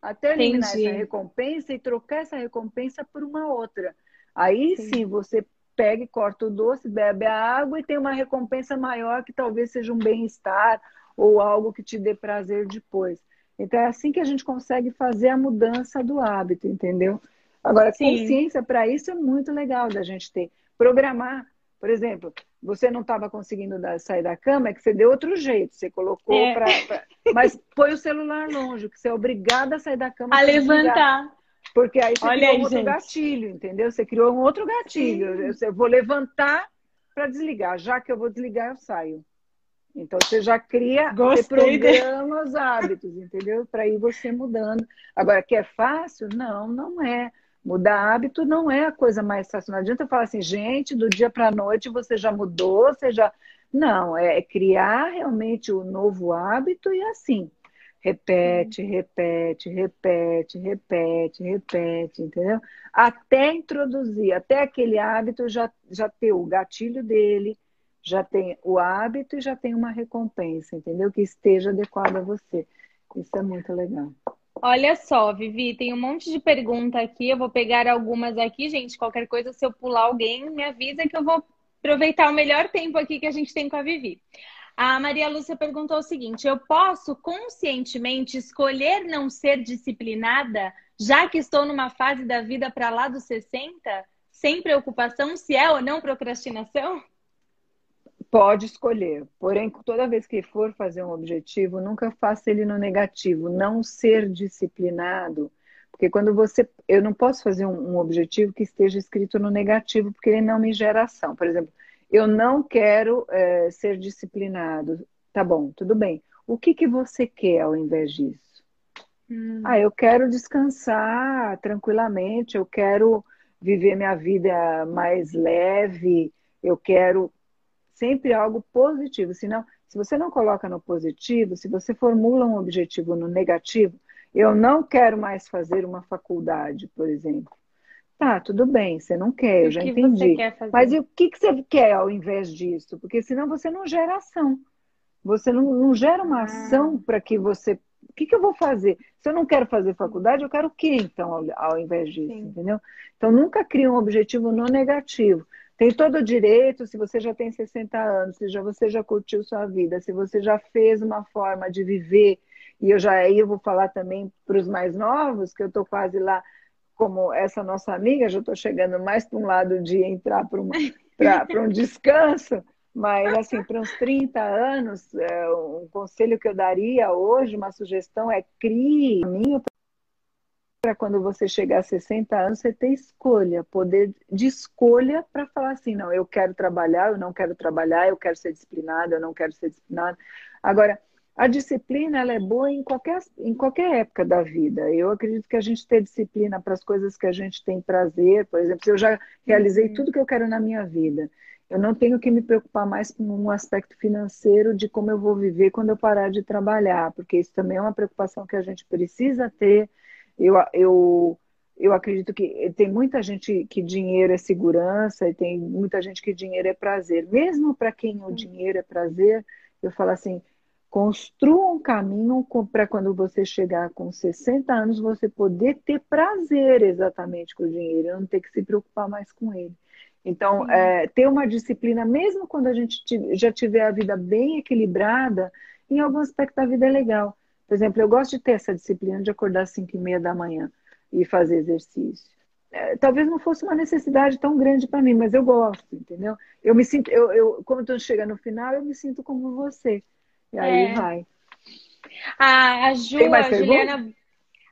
Até eu eliminar Entendi. essa recompensa e trocar essa recompensa por uma outra. Aí Sim. sim você pega e corta o doce, bebe a água e tem uma recompensa maior que talvez seja um bem-estar ou algo que te dê prazer depois. Então é assim que a gente consegue fazer a mudança do hábito, entendeu? Agora, Sim. consciência para isso é muito legal da gente ter. Programar, por exemplo, você não estava conseguindo dar- sair da cama, é que você deu outro jeito, você colocou É. para. Mas põe o celular longe, que você é obrigada a sair da cama. a pra levantar. Porque aí você Olha criou aí, um outro gente. gatilho, entendeu? Você criou um outro gatilho. Eu, eu vou levantar para desligar. Já que eu vou desligar, eu saio. Então você já cria, você Gostei de- programa os hábitos, entendeu? Para ir você mudando. Agora, que é fácil? Não, não é. Mudar hábito não é a coisa mais fácil. Não adianta falar assim, gente, do dia para a noite você já mudou, você já. Não, é criar realmente o novo hábito e assim. Repete, repete, repete, repete, repete, entendeu? Até introduzir, até aquele hábito já, já ter o gatilho dele, já tem o hábito e já tem uma recompensa, entendeu? Que esteja adequado a você. Isso é muito legal. Olha só, Vivi, tem um monte de pergunta aqui. Eu vou pegar algumas aqui, gente. Qualquer coisa, se eu pular alguém, me avisa que eu vou aproveitar o melhor tempo aqui que a gente tem com a Vivi. A Maria Lúcia perguntou o seguinte: eu posso conscientemente escolher não ser disciplinada, já que estou numa fase da vida para lá dos 60, sem preocupação se é ou não procrastinação? Pode escolher, porém, toda vez que for fazer um objetivo, nunca faça ele no negativo, não ser disciplinado. Porque quando você. Eu não posso fazer um, um objetivo que esteja escrito no negativo, porque ele não me gera ação. Por exemplo, eu não quero é, ser disciplinado. Tá bom, tudo bem. O que, que você quer ao invés disso? Hum. Ah, eu quero descansar tranquilamente, eu quero viver minha vida mais leve, eu quero sempre algo positivo. Senão, se você não coloca no positivo, se você formula um objetivo no negativo, eu não quero mais fazer uma faculdade, por exemplo. Tá, tudo bem, você não quer, eu já entendi. Mas e o que, que você quer ao invés disso? Porque senão você não gera ação. Você não, não gera uma ação ah. para que você. O que, que eu vou fazer? Se eu não quero fazer faculdade, eu quero o quê, então, ao, ao invés disso? Sim. Entendeu? Então, nunca cria um objetivo no negativo. Tem todo o direito, se você já tem 60 anos, se já, você já curtiu sua vida, se você já fez uma forma de viver, e eu já aí eu vou falar também para os mais novos, que eu estou quase lá, como essa nossa amiga, já estou chegando mais para um lado de entrar para um descanso, mas assim, para uns 30 anos, é, um conselho que eu daria hoje, uma sugestão é crie caminho para quando você chegar a 60 anos, você ter escolha, poder de escolha para falar assim, não, eu quero trabalhar, eu não quero trabalhar, eu quero ser disciplinado, eu não quero ser disciplinado. Agora, a disciplina ela é boa em qualquer, em qualquer época da vida. Eu acredito que a gente ter disciplina para as coisas que a gente tem prazer, por exemplo, se eu já realizei uhum. tudo que eu quero na minha vida, eu não tenho que me preocupar mais com um aspecto financeiro de como eu vou viver quando eu parar de trabalhar, porque isso também é uma preocupação que a gente precisa ter eu, eu, eu acredito que tem muita gente que dinheiro é segurança e tem muita gente que dinheiro é prazer. Mesmo para quem o dinheiro é prazer, eu falo assim, construa um caminho para quando você chegar com 60 anos, você poder ter prazer exatamente com o dinheiro, não ter que se preocupar mais com ele. Então, é, ter uma disciplina, mesmo quando a gente já tiver a vida bem equilibrada, em algum aspecto da vida é legal. Por exemplo, eu gosto de ter essa disciplina de acordar às 5 e meia da manhã e fazer exercício. É, talvez não fosse uma necessidade tão grande para mim, mas eu gosto, entendeu? Eu me sinto, eu, eu quando chegando no final, eu me sinto como você. E aí é. vai. A, a Ju, a Juliana,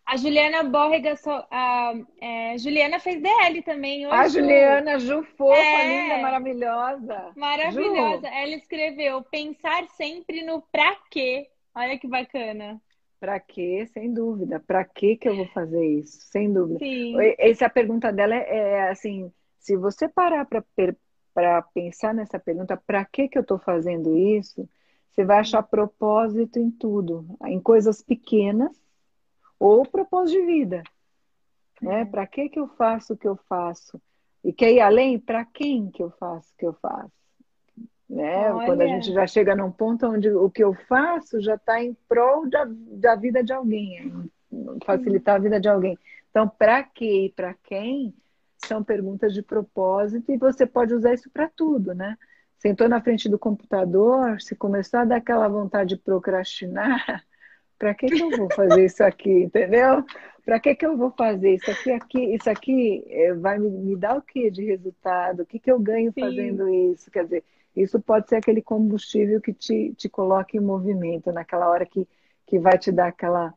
a Juliana Borrega, a, é, Juliana fez DL também. Hoje, a Juliana, Ju, fofa, é, linda, maravilhosa. Maravilhosa. Ju. Ela escreveu: pensar sempre no pra quê. Olha que bacana. Para quê? Sem dúvida. Para que que eu vou fazer isso? Sem dúvida. Sim. Essa é pergunta dela é, é assim, se você parar para pensar nessa pergunta, para que que eu estou fazendo isso? Você vai achar propósito em tudo, em coisas pequenas ou propósito de vida. Né? Uhum. Para que que eu faço o que eu faço? E quer ir além? Para quem que eu faço o que eu faço? Né? Quando a gente já chega num ponto onde o que eu faço já está em prol da, da vida de alguém, facilitar a vida de alguém. Então, para que e para quem são perguntas de propósito e você pode usar isso para tudo, né? Sentou na frente do computador, se começar a dar aquela vontade de procrastinar, para que, que eu vou fazer isso aqui, entendeu? Para que, que eu vou fazer isso aqui? aqui isso aqui eh, vai me, me dar o que de resultado? O que, que eu ganho Sim. fazendo isso? Quer dizer, isso pode ser aquele combustível que te, te coloca em movimento, naquela hora que, que vai te dar aquela.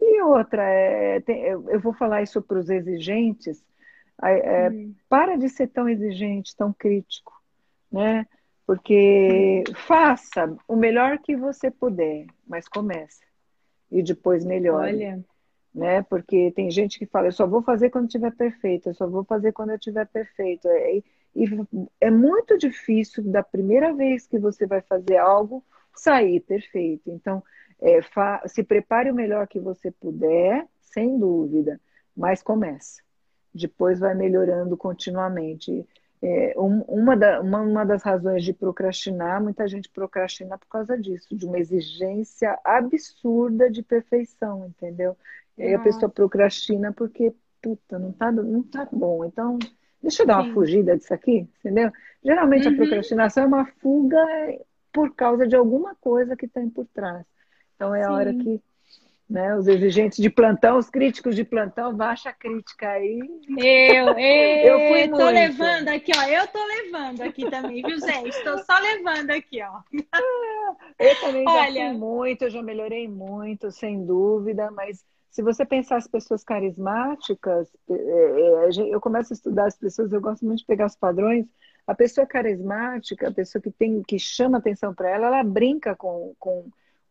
E outra, é, tem, eu vou falar isso para os exigentes, é, hum. para de ser tão exigente, tão crítico, né? Porque hum. faça o melhor que você puder, mas comece. E depois melhore. Olha. Né? Porque tem gente que fala, eu só vou fazer quando estiver perfeito, eu só vou fazer quando eu estiver perfeito. E, e é muito difícil, da primeira vez que você vai fazer algo, sair perfeito. Então, é, se prepare o melhor que você puder, sem dúvida, mas comece. Depois vai melhorando continuamente. É, um, uma, da, uma, uma, das razões de procrastinar, muita gente procrastina por causa disso, de uma exigência absurda de perfeição, entendeu? E aí a pessoa procrastina porque, puta, não tá, não tá bom. Então, Deixa eu dar uma Sim. fugida disso aqui, entendeu? Geralmente uhum. a procrastinação é uma fuga por causa de alguma coisa que tem por trás. Então é a hora que né, os exigentes de plantão, os críticos de plantão, baixa a crítica aí. Eu, eu, eu fui tô muito. levando aqui, ó. Eu tô levando aqui também, viu, gente? Estou só levando aqui, ó. Eu também já Olha... fui muito, eu já melhorei muito, sem dúvida, mas se você pensar as pessoas carismáticas, é, é, eu começo a estudar as pessoas, eu gosto muito de pegar os padrões. A pessoa carismática, a pessoa que tem que chama atenção para ela, ela brinca com, com,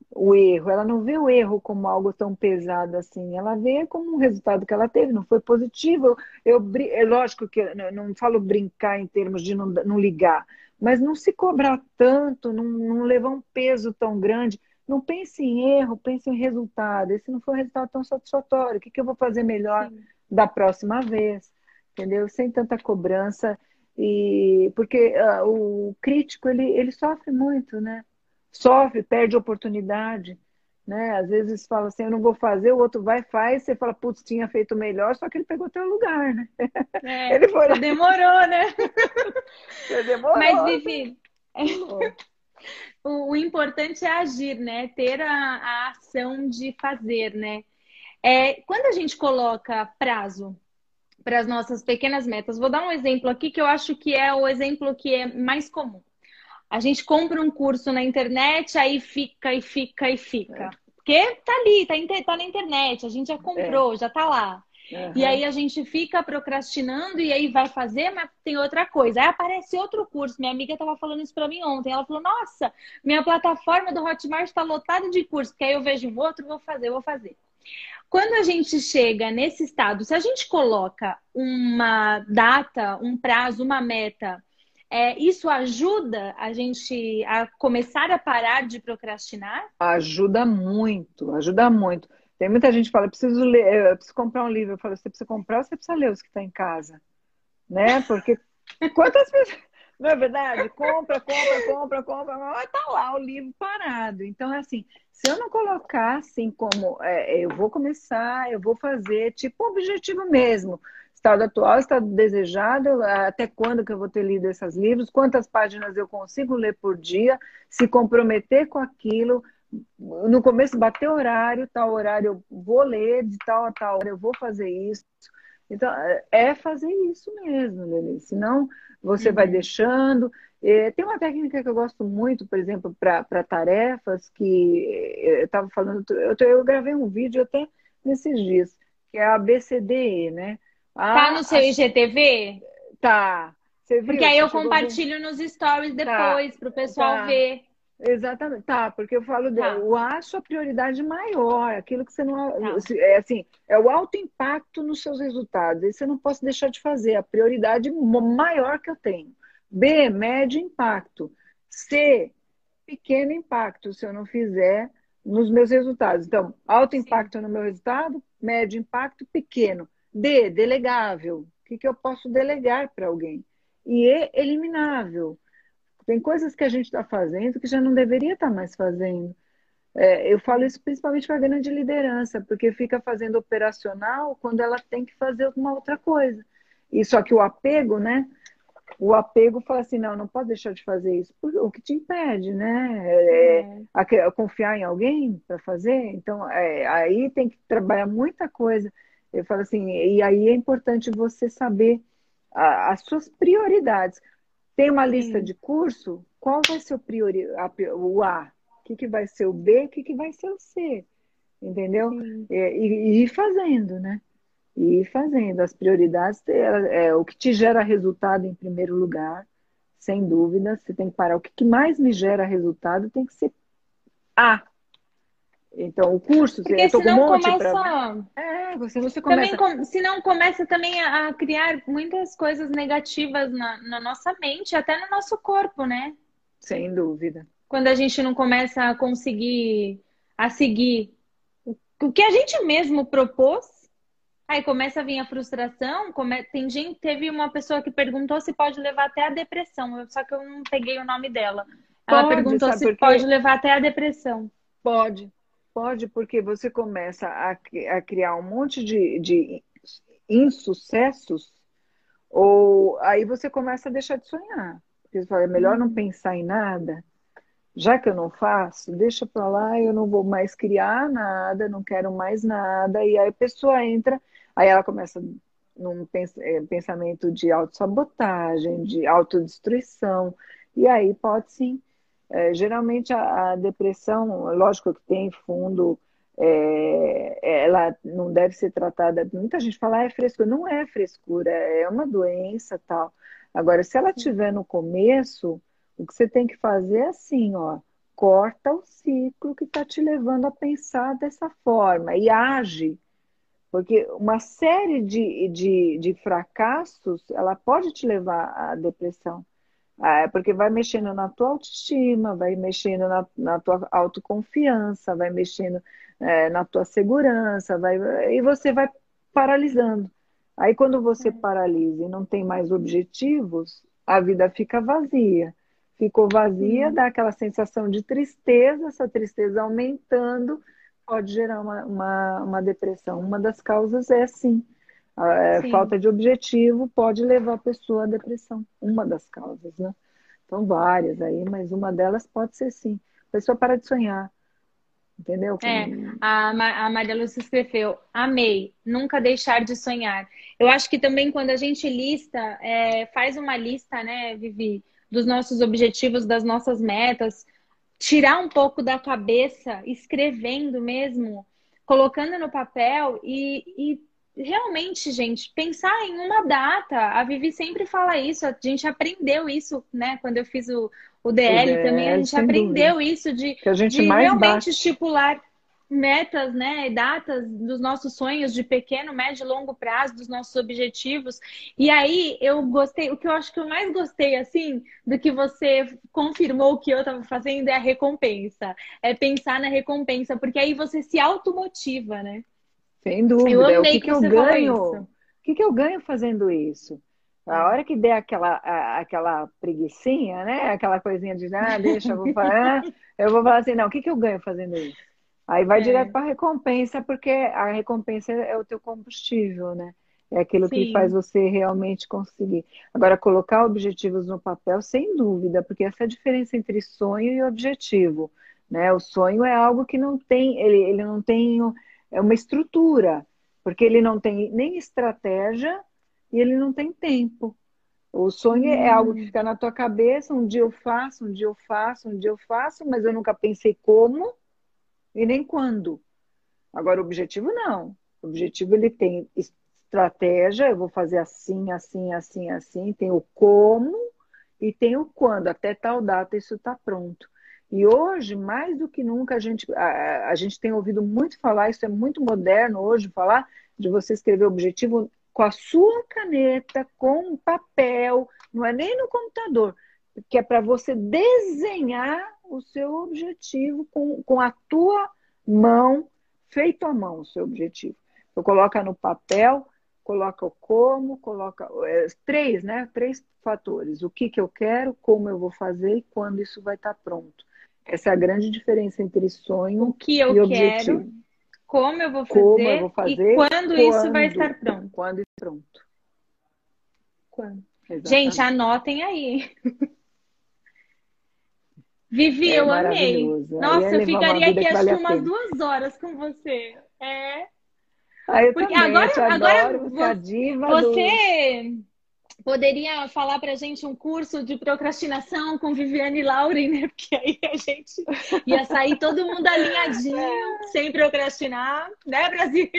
o erro, ela não vê o erro como algo tão pesado assim, ela vê como um resultado que ela teve, não foi positivo. Eu é lógico que eu não falo brincar em termos de não, não ligar, mas não se cobrar tanto, não, não levar um peso tão grande. Não pense em erro, pense em resultado. Esse não foi um resultado tão satisfatório. O que, que eu vou fazer melhor Sim. da próxima vez? Entendeu? Sem tanta cobrança. E porque uh, o crítico ele, ele sofre muito, né? Sofre, perde oportunidade, né? Às vezes fala assim, eu não vou fazer, o outro vai faz, você fala, putz, tinha feito melhor, só que ele pegou teu lugar, né? É, ele foi... demorou, né? demorou. Mas Vivi, o, o, importante é agir, né? Ter a, a ação de fazer, né? É, quando a gente coloca prazo para as nossas pequenas metas. Vou dar um exemplo aqui que eu acho que é o exemplo que é mais comum. A gente compra um curso na internet, aí fica e fica e fica. É. Porque tá ali, tá, tá, na internet, a gente já comprou, é. já tá lá. Uhum. E aí a gente fica procrastinando e aí vai fazer, mas tem outra coisa. Aí aparece outro curso. Minha amiga estava falando isso para mim ontem. Ela falou: Nossa, minha plataforma do Hotmart está lotada de curso. Porque aí eu vejo um outro, vou fazer, vou fazer. Quando a gente chega nesse estado, se a gente coloca uma data, um prazo, uma meta, é, isso ajuda a gente a começar a parar de procrastinar? Ajuda muito, ajuda muito. Tem muita gente que fala, preciso ler, preciso comprar um livro. Eu falo, você precisa comprar, você precisa ler os que estão tá em casa. Né? Porque quantas pessoas. Não é verdade? Compra, compra, compra, compra, mas tá lá o livro parado. Então, é assim, se eu não colocar assim como é, eu vou começar, eu vou fazer, tipo objetivo mesmo. Estado atual, estado desejado, até quando que eu vou ter lido esses livros, quantas páginas eu consigo ler por dia, se comprometer com aquilo, no começo bater horário, tal horário eu vou ler, de tal a tal hora eu vou fazer isso. Então, é fazer isso mesmo, Lili. Senão, você uhum. vai deixando. É, tem uma técnica que eu gosto muito, por exemplo, para tarefas, que eu estava falando, eu, eu, gravei um vídeo até nesses dias, que é a BCDE, né? A, tá no seu IGTV? Tá. Você viu? Porque aí eu compartilho nos stories tá. depois, tá. para o pessoal tá. ver. Exatamente, tá, porque eu falo, tá. eu acho a prioridade maior, aquilo que você não. Tá. É assim, é o alto impacto nos seus resultados. Isso eu não posso deixar de fazer, a prioridade maior que eu tenho. B, médio impacto. C, pequeno impacto, se eu não fizer nos meus resultados. Então, alto impacto no meu resultado, médio impacto, pequeno. D, delegável. O que, que eu posso delegar para alguém? E E, eliminável tem coisas que a gente está fazendo que já não deveria estar tá mais fazendo. É, eu falo isso principalmente para a grande liderança, porque fica fazendo operacional quando ela tem que fazer alguma outra coisa. E só que o apego, né? O apego fala assim, não, não pode deixar de fazer isso. O que te impede, né? É, é. A, a confiar em alguém para fazer. Então, é, aí tem que trabalhar muita coisa. Eu falo assim, e aí é importante você saber a, as suas prioridades. Tem uma lista de curso, qual vai ser o, priori, a, o A? O que, que vai ser o B? O que, que vai ser o C? Entendeu? É, e, e ir fazendo, né? E ir fazendo. As prioridades é, é, o que te gera resultado em primeiro lugar, sem dúvida. Você tem que parar. O que, que mais me gera resultado tem que ser A. Então, o curso, Porque eu tô com um monte começa... pra... É, você, você começa... Também, se não começa também a criar muitas coisas negativas na, na nossa mente, até no nosso corpo, né? Sem dúvida. Quando a gente não começa a conseguir a seguir o que a gente mesmo propôs, aí começa a vir a frustração. Come... Tem gente, teve uma pessoa que perguntou se pode levar até a depressão, só que eu não peguei o nome dela. Ela pode, perguntou se pode levar até a depressão. Pode, Pode, porque você começa a, a criar um monte de, de insucessos, ou aí você começa a deixar de sonhar. Porque você fala, é melhor não uhum. pensar em nada, já que eu não faço, deixa para lá, eu não vou mais criar nada, não quero mais nada, e aí a pessoa entra, aí ela começa num é, pensamento de autossabotagem, de autodestruição, e aí pode sim é, geralmente a, a, depressão, lógico que tem fundo, é, ela não deve ser tratada. Muita gente fala, ah, é frescura. Não é frescura, é uma doença tal. Agora, se ela tiver no começo, o que você tem que fazer é assim, ó, corta o ciclo que está te levando a pensar dessa forma e age. Porque uma série de, de, de fracassos, ela pode te levar à depressão. Ah, porque vai mexendo na tua autoestima, vai mexendo na, na tua autoconfiança, vai mexendo é, na tua segurança, vai, e você vai paralisando. Aí quando você é. paralisa e não tem mais objetivos, a vida fica vazia. Ficou vazia, dá aquela sensação de tristeza, essa tristeza aumentando pode gerar uma, uma, uma depressão. Uma das causas é sim, a é, falta de objetivo pode levar a pessoa à depressão. Uma das causas, né? São várias aí, mas uma delas pode ser sim. A pessoa para de sonhar. Entendeu? É, a, a Maria Lúcia escreveu, amei, nunca deixar de sonhar. Eu acho que também quando a gente lista, é, faz uma lista, né, Vivi, dos nossos objetivos, das nossas metas, tirar um pouco da cabeça, escrevendo mesmo, colocando no papel e, e realmente, gente, pensar em uma data. A Vivi sempre fala isso, a gente aprendeu isso, né? Quando eu fiz o, o DL, o DL também, a gente aprendeu dúvida. isso de, de realmente bate. estipular metas, né, datas dos nossos sonhos de pequeno, médio e longo prazo, dos nossos objetivos. E aí eu gostei, o que eu acho que eu mais gostei, assim, do que você confirmou que eu estava fazendo é a recompensa. É pensar na recompensa, porque aí você se automotiva, né? Sem dúvida. Eu o que, que, eu ganho? O que, que eu ganho fazendo isso? A hora que der aquela, aquela preguiçinha, né? Aquela coisinha de, ah, deixa, eu vou falar. eu vou falar assim, não, o que, que eu ganho fazendo isso? Aí vai é. direto para a recompensa, porque a recompensa é o teu combustível, né? É aquilo Sim. que faz você realmente conseguir. Agora, colocar objetivos no papel, sem dúvida, porque essa é a diferença entre sonho e objetivo. Né? O sonho é algo que não tem, ele, ele não tem é uma estrutura, porque ele não tem nem estratégia e ele não tem tempo. O sonho hum. é algo que hum. fica na tua cabeça, um dia eu faço, um dia eu faço, um dia eu faço, mas eu nunca pensei como e nem quando. Agora, o objetivo não. O objetivo ele tem estratégia, eu vou fazer assim, assim, assim, assim, tem o como e tem o quando, até tal data isso está pronto. E hoje, mais do que nunca, a gente, a, a, gente tem ouvido muito falar, isso é muito moderno hoje, falar de você escrever o objetivo com a sua caneta, com papel, não é nem no computador, que é para você desenhar o seu objetivo com, com a tua mão, feito à mão o seu objetivo. Então, coloca no papel, coloca o como, coloca é, três, né? Três fatores. O que, que eu quero, como eu vou fazer e quando isso vai estar pronto. Essa é a grande diferença entre sonho o que eu e objetivo. Quero, como eu vou fazer, como eu vou fazer e quando, quando isso vai estar pronto. Quando pronto. Quando. Gente, anotem aí. Vivi, é eu amei. Nossa, eu ficaria aqui acho que umas duas horas com você. É. Ah, eu Porque também, agora, eu agora você, é você. Poderia falar pra gente um curso de procrastinação com Viviane Lauren, né? Porque aí a gente ia sair todo mundo alinhadinho, é. sem procrastinar, né, Brasil?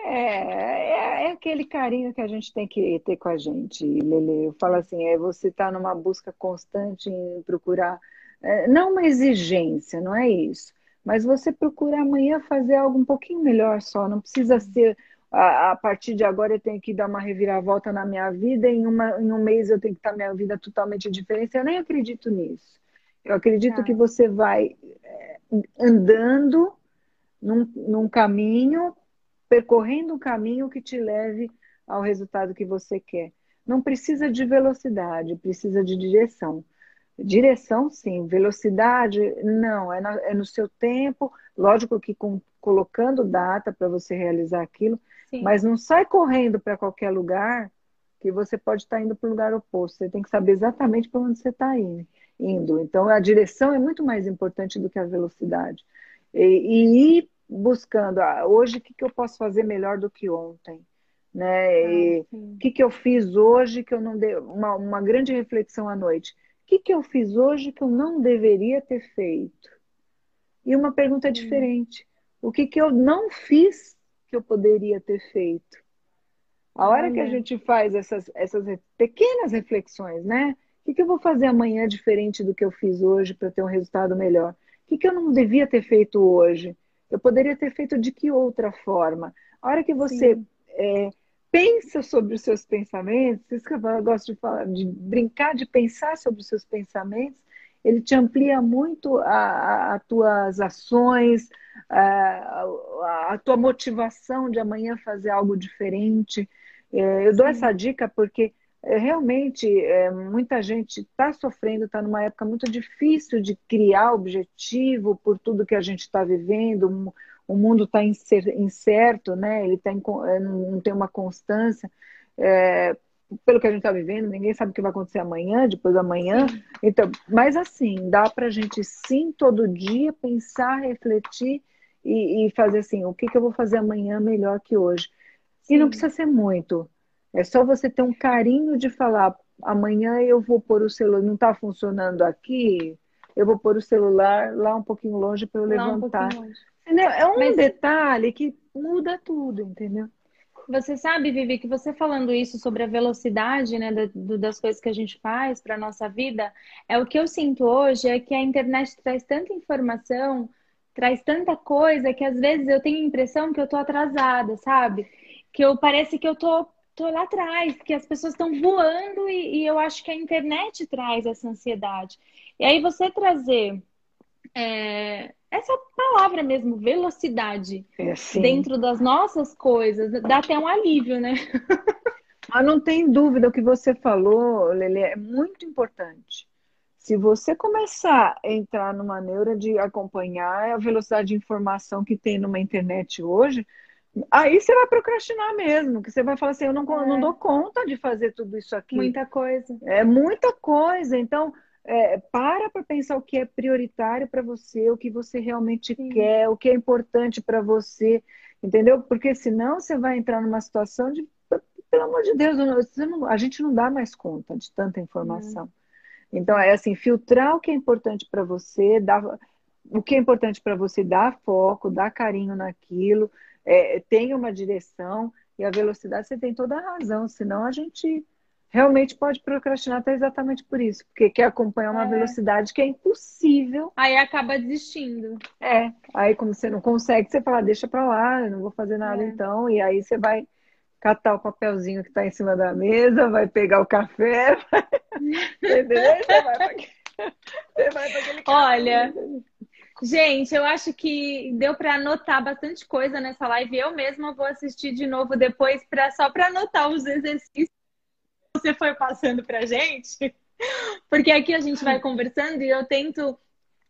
É, é, é, aquele carinho que a gente tem que ter com a gente, Lele. Eu falo assim, é você estar tá numa busca constante em procurar, é, não uma exigência, não é isso, mas você procura amanhã fazer algo um pouquinho melhor só, não precisa ser a, a partir de agora eu tenho que dar uma reviravolta na minha vida, em, uma, em um mês eu tenho que estar minha vida totalmente diferente. Eu nem acredito nisso. Eu acredito que você vai é, andando num, num caminho percorrendo um caminho que te leve ao resultado que você quer. Não precisa de velocidade, precisa de direção. Direção, sim. Velocidade, não. É, na, é no seu tempo. Lógico que com, colocando data para você realizar aquilo, sim. mas não sai correndo para qualquer lugar que você pode estar tá indo para o lugar oposto. Você tem que saber exatamente para onde você está indo. Então, a direção é muito mais importante do que a velocidade. E, e ir buscando, ah, hoje o que, que eu posso fazer melhor do que ontem? Né? Ah, o que, que eu fiz hoje que eu não dei. Uma, uma grande reflexão à noite. O que, que eu fiz hoje que eu não deveria ter feito? E uma pergunta diferente. O que, que eu não fiz que eu poderia ter feito? A hora que a gente faz essas, essas pequenas reflexões, né? que, que eu vou fazer amanhã diferente do que eu fiz hoje para ter um resultado melhor? O que, que eu não devia ter feito hoje? Eu poderia ter feito de que outra forma? A hora que você é, pensa sobre os seus pensamentos, isso que eu gosto de falar, de brincar, de pensar sobre os seus pensamentos, ele te amplia muito as tuas ações, a, a, a, tua motivação de amanhã fazer algo diferente. É, eu dou Sim. essa dica porque é, realmente é, muita gente está sofrendo, está numa época muito difícil de criar objetivo por tudo que a gente está vivendo. O mundo está incerto, né? Ele tá em, é, não tem uma constância. É, pelo que a gente está vivendo, ninguém sabe o que vai acontecer amanhã, depois da manhã. Então, mas assim, dá para a gente sim todo dia pensar, refletir e, e, fazer assim, o que, que eu vou fazer amanhã melhor que hoje. Sim. E não precisa ser muito. É só você ter um carinho de falar, amanhã eu vou pôr o celular, não está funcionando aqui, eu vou pôr o celular lá um pouquinho longe para eu levantar. Um é um Mas... detalhe que muda tudo, entendeu? Você sabe, Vivi, que você falando isso sobre a velocidade né, das coisas que a gente faz para a nossa vida, é o que eu sinto hoje é que a internet traz tanta informação, traz tanta coisa, que às vezes eu tenho a impressão que eu tô atrasada, sabe? Que eu parece que eu tô tô lá atrás, que as pessoas estão voando e, e, eu acho que a internet traz essa ansiedade. E aí você trazer é, essa palavra mesmo, velocidade, é assim. dentro das nossas coisas, dá até um alívio, né? Mas não tem dúvida, o que você falou, Lele, é muito importante. Se você começar a entrar numa neura de acompanhar a velocidade de informação que tem numa internet hoje, Aí você vai procrastinar mesmo, que você vai falar assim, eu não, é. não dou conta de fazer tudo isso aqui. Muita coisa. É muita coisa. Então, é, para para pensar o que é prioritário para você, o que você realmente Sim. quer, o que é importante para você, entendeu? Porque senão você vai entrar numa situação de, pelo amor de Deus, não, a gente não dá mais conta de tanta informação. Então, é assim, filtrar o que é importante para você, dar, o que é importante para você, dar foco, dar carinho naquilo, é, tem uma direção e a velocidade você tem toda a razão, senão a gente realmente pode procrastinar até exatamente por isso, porque quer acompanhar uma é. velocidade que é impossível. Aí acaba desistindo. É, aí como você não consegue, você fala, deixa pra lá, eu não vou fazer nada é. então, e aí você vai catar o papelzinho que está em cima da mesa, vai pegar o café, vai... entendeu? Você vai pra... Você vai pra aquele Olha, Gente, eu acho que deu para anotar bastante coisa nessa live. Eu mesma vou assistir de novo depois para só para anotar os exercícios você foi passando para gente, porque aqui a gente vai conversando e eu tento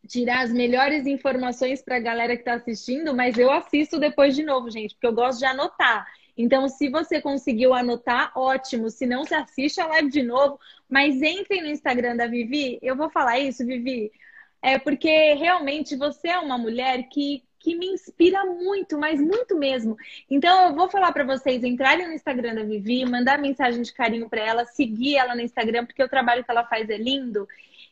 tirar as melhores informações para a galera que está assistindo, mas eu assisto depois de novo, gente, porque eu gosto de anotar. Então, se você conseguiu anotar, ótimo. Se não, se assiste a live de novo. Mas entrem no Instagram da Vivi. Eu vou falar isso, Vivi. É porque realmente você é uma mulher que, que me inspira muito, mas muito mesmo. Então eu vou falar para vocês entrarem no Instagram da Vivi, mandar mensagem de carinho para ela, seguir ela no Instagram, porque o trabalho que ela faz é lindo.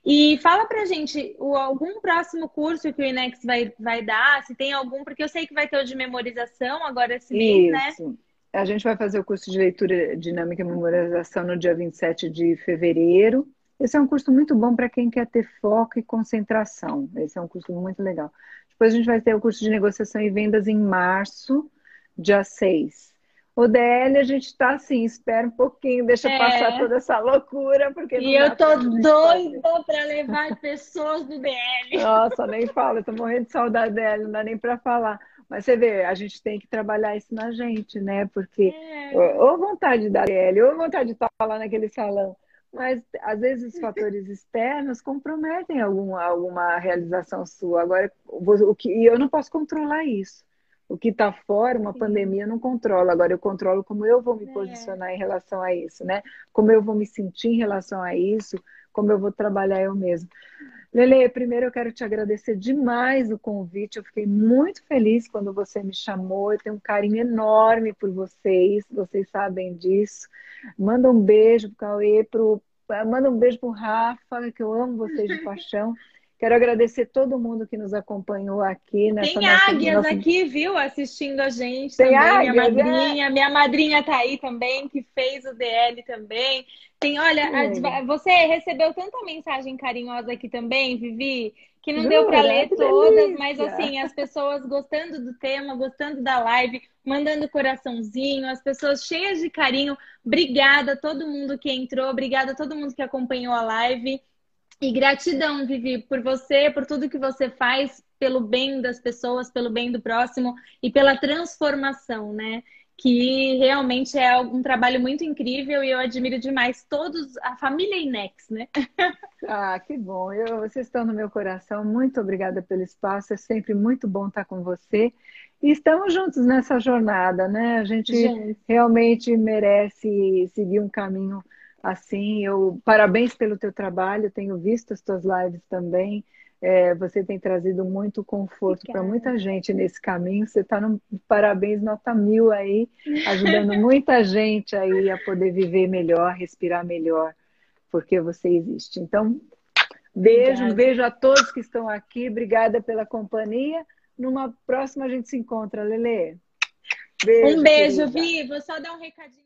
E fala pra gente o, algum próximo curso que o Inex vai, vai dar, se tem algum, porque eu sei que vai ter o de memorização agora esse mês, né? Isso. A gente vai fazer o curso de leitura dinâmica e memorização no dia 27 de fevereiro. Esse é um curso muito bom para quem quer ter foco e concentração. Esse é um curso muito legal. Depois a gente vai ter o curso de negociação e vendas em março, dia 6. O DL a gente está assim, espera um pouquinho, deixa é. passar toda essa loucura, porque E eu tô doida para levar pessoas do DL. Nossa, nem fala, eu tô morrendo de saudade dela, não dá nem para falar. Mas você vê, a gente tem que trabalhar isso na gente, né? Porque é. ou vontade da DL, ou vontade de estar lá naquele salão mas às vezes os fatores externos comprometem alguma, alguma realização sua. Agora, o que, e eu não posso controlar isso. O que está fora, uma Sim. pandemia, eu não controlo. Agora, eu controlo como eu vou me é. posicionar em relação a isso, né? Como eu vou me sentir em relação a isso, como eu vou trabalhar eu mesmo. Lele, primeiro eu quero te agradecer demais o convite. Eu fiquei muito feliz quando você me chamou. Eu tenho um carinho enorme por vocês, vocês sabem disso. Manda um beijo pro Cauê, pro... manda um beijo pro Rafa, que eu amo vocês de paixão. Quero agradecer todo mundo que nos acompanhou aqui nessa Tem águias nossa... aqui, viu, assistindo a gente Tem também. Águias, minha madrinha, é? minha madrinha tá aí também, que fez o DL também. Tem, olha, a, você recebeu tanta mensagem carinhosa aqui também, Vivi, que não Jura? deu para ler todas, delícia. mas assim, as pessoas gostando do tema, gostando da live, mandando coraçãozinho, as pessoas cheias de carinho. Obrigada a todo mundo que entrou, obrigada a todo mundo que acompanhou a live. E gratidão, Vivi, por você, por tudo que você faz pelo bem das pessoas, pelo bem do próximo e pela transformação, né? Que realmente é um trabalho muito incrível e eu admiro demais todos, a família Inex, né? Ah, que bom. Eu, vocês estão no meu coração. Muito obrigada pelo espaço. É sempre muito bom estar com você. E estamos juntos nessa jornada, né? A gente, gente. realmente merece seguir um caminho assim. Eu parabéns pelo teu trabalho, tenho visto as tuas lives também. É, você tem trazido muito conforto para muita gente nesse caminho. Você está no parabéns nota mil aí, ajudando muita gente aí a poder viver melhor, respirar melhor, porque você existe. Então, beijo, Obrigada. beijo a todos que estão aqui. Obrigada pela companhia. Numa próxima a gente se encontra, Lele. Beijo, um beijo, querida. Vi. Vou só dar um recadinho.